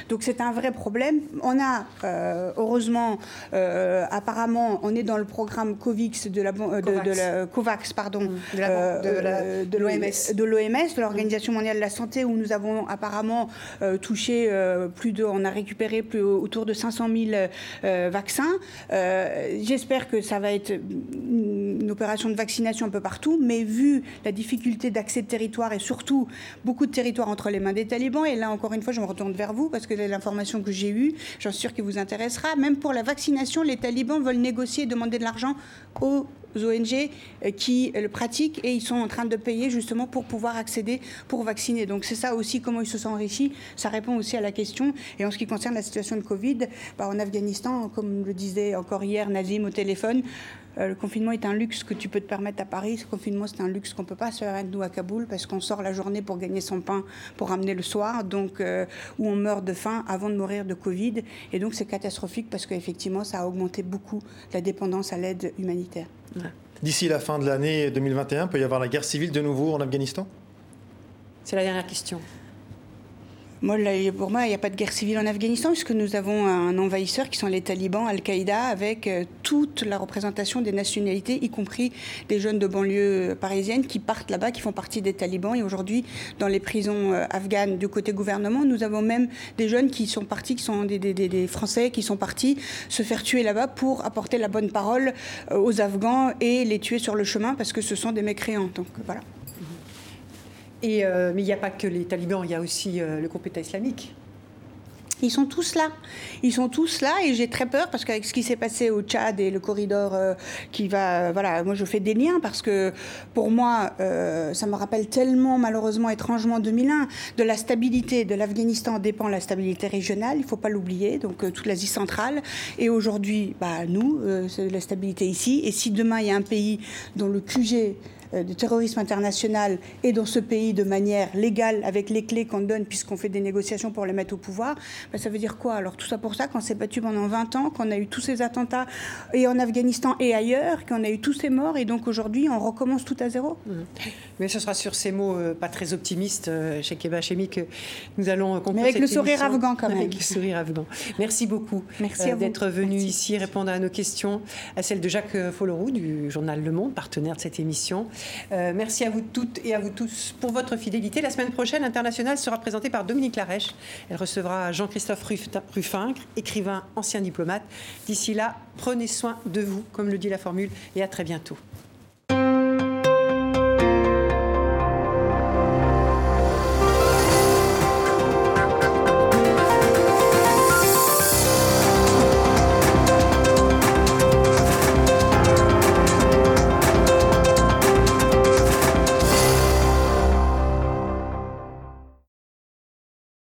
Donc c'est un vrai problème. On a, euh, heureusement, euh, apparemment, on est dans le programme COVIX de la, de, la COVAX, pardon, de l'OMS, de l'OMS, de l'Organisation mondiale de la santé, où nous avons apparemment euh, touché euh, plus de, on a récupéré plus autour de 500 000 euh, vaccins. J'espère que ça va être une opération de vaccination un peu partout, mais vu la difficulté d'accès de territoire et surtout beaucoup de territoires entre les mains des talibans, et là encore une fois, je me retourne vers vous parce que l'information que j'ai eue, j'en suis sûr qu'elle vous intéressera, même pour la vaccination, les talibans veulent négocier et demander de l'argent aux ONG euh, qui le pratiquent et ils sont en train de payer justement pour pouvoir accéder, pour vacciner. Donc c'est ça aussi comment ils se sont enrichis. Ça répond aussi à la question. Et en ce qui concerne la situation de Covid, bah, en Afghanistan, comme le disait encore hier Nazim au téléphone, euh, le confinement est un luxe que tu peux te permettre à Paris. Ce confinement, c'est un luxe qu'on ne peut pas se permettre, nous, à Kaboul, parce qu'on sort la journée pour gagner son pain, pour ramener le soir, donc, euh, où on meurt de faim avant de mourir de Covid. Et donc, c'est catastrophique parce qu'effectivement, ça a augmenté beaucoup la dépendance à l'aide humanitaire. D'ici la fin de l'année 2021, peut y avoir la guerre civile de nouveau en Afghanistan? C'est la dernière question. Moi, pour moi, il n'y a pas de guerre civile en Afghanistan, puisque nous avons un envahisseur qui sont les talibans, Al-Qaïda, avec euh, toute la représentation des nationalités, y compris des jeunes de banlieue parisienne qui partent là-bas, qui font partie des talibans. Et aujourd'hui, dans les prisons euh, afghanes du côté gouvernement, nous avons même des jeunes qui sont partis, qui sont des, des Français, qui sont partis se faire tuer là-bas pour apporter la bonne parole euh, aux Afghans et les tuer sur le chemin, parce que ce sont des mécréants. Donc voilà. Euh, mais il n'y a pas que les talibans, il y a aussi euh, le groupe État islamique. Ils sont tous là. Ils sont tous là et j'ai très peur parce qu'avec ce qui s'est passé au Tchad et le corridor euh, qui va. Voilà, moi je fais des liens parce que pour moi, ça me rappelle tellement, malheureusement, étrangement 2001, de la stabilité de l'Afghanistan dépend la stabilité régionale, il ne faut pas l'oublier, donc toute l'Asie centrale. Et aujourd'hui, bah, nous, c'est la stabilité ici. Et si demain il y a un pays dont le QG du terrorisme international et dans ce pays de manière légale avec les clés qu'on donne puisqu'on fait des négociations pour les mettre au pouvoir, ben, ça veut dire quoi? Alors tout ça pour ça qu'on s'est battu pendant 20 ans, qu'on a eu tous ces attentats et en Afghanistan et ailleurs, qu'on a eu tous ces morts et donc aujourd'hui on recommence tout à zéro? Mmh. Mais ce sera sur ces mots euh, pas très optimistes euh, chez Keba Chemi que nous allons conclure Mais avec le sourire afghan quand même. Avec le sourire afghan. Merci beaucoup d'être venu ici répondre à nos questions, à celle de Jacques Folloroux du journal Le Monde, partenaire de cette émission. Euh, merci à vous toutes et à vous tous pour votre fidélité. La semaine prochaine, International sera présentée par Dominique Larèche. Elle recevra Jean-Christophe Ruffincre, écrivain, ancien diplomate. D'ici là, prenez soin de vous, comme le dit la formule, et à très bientôt.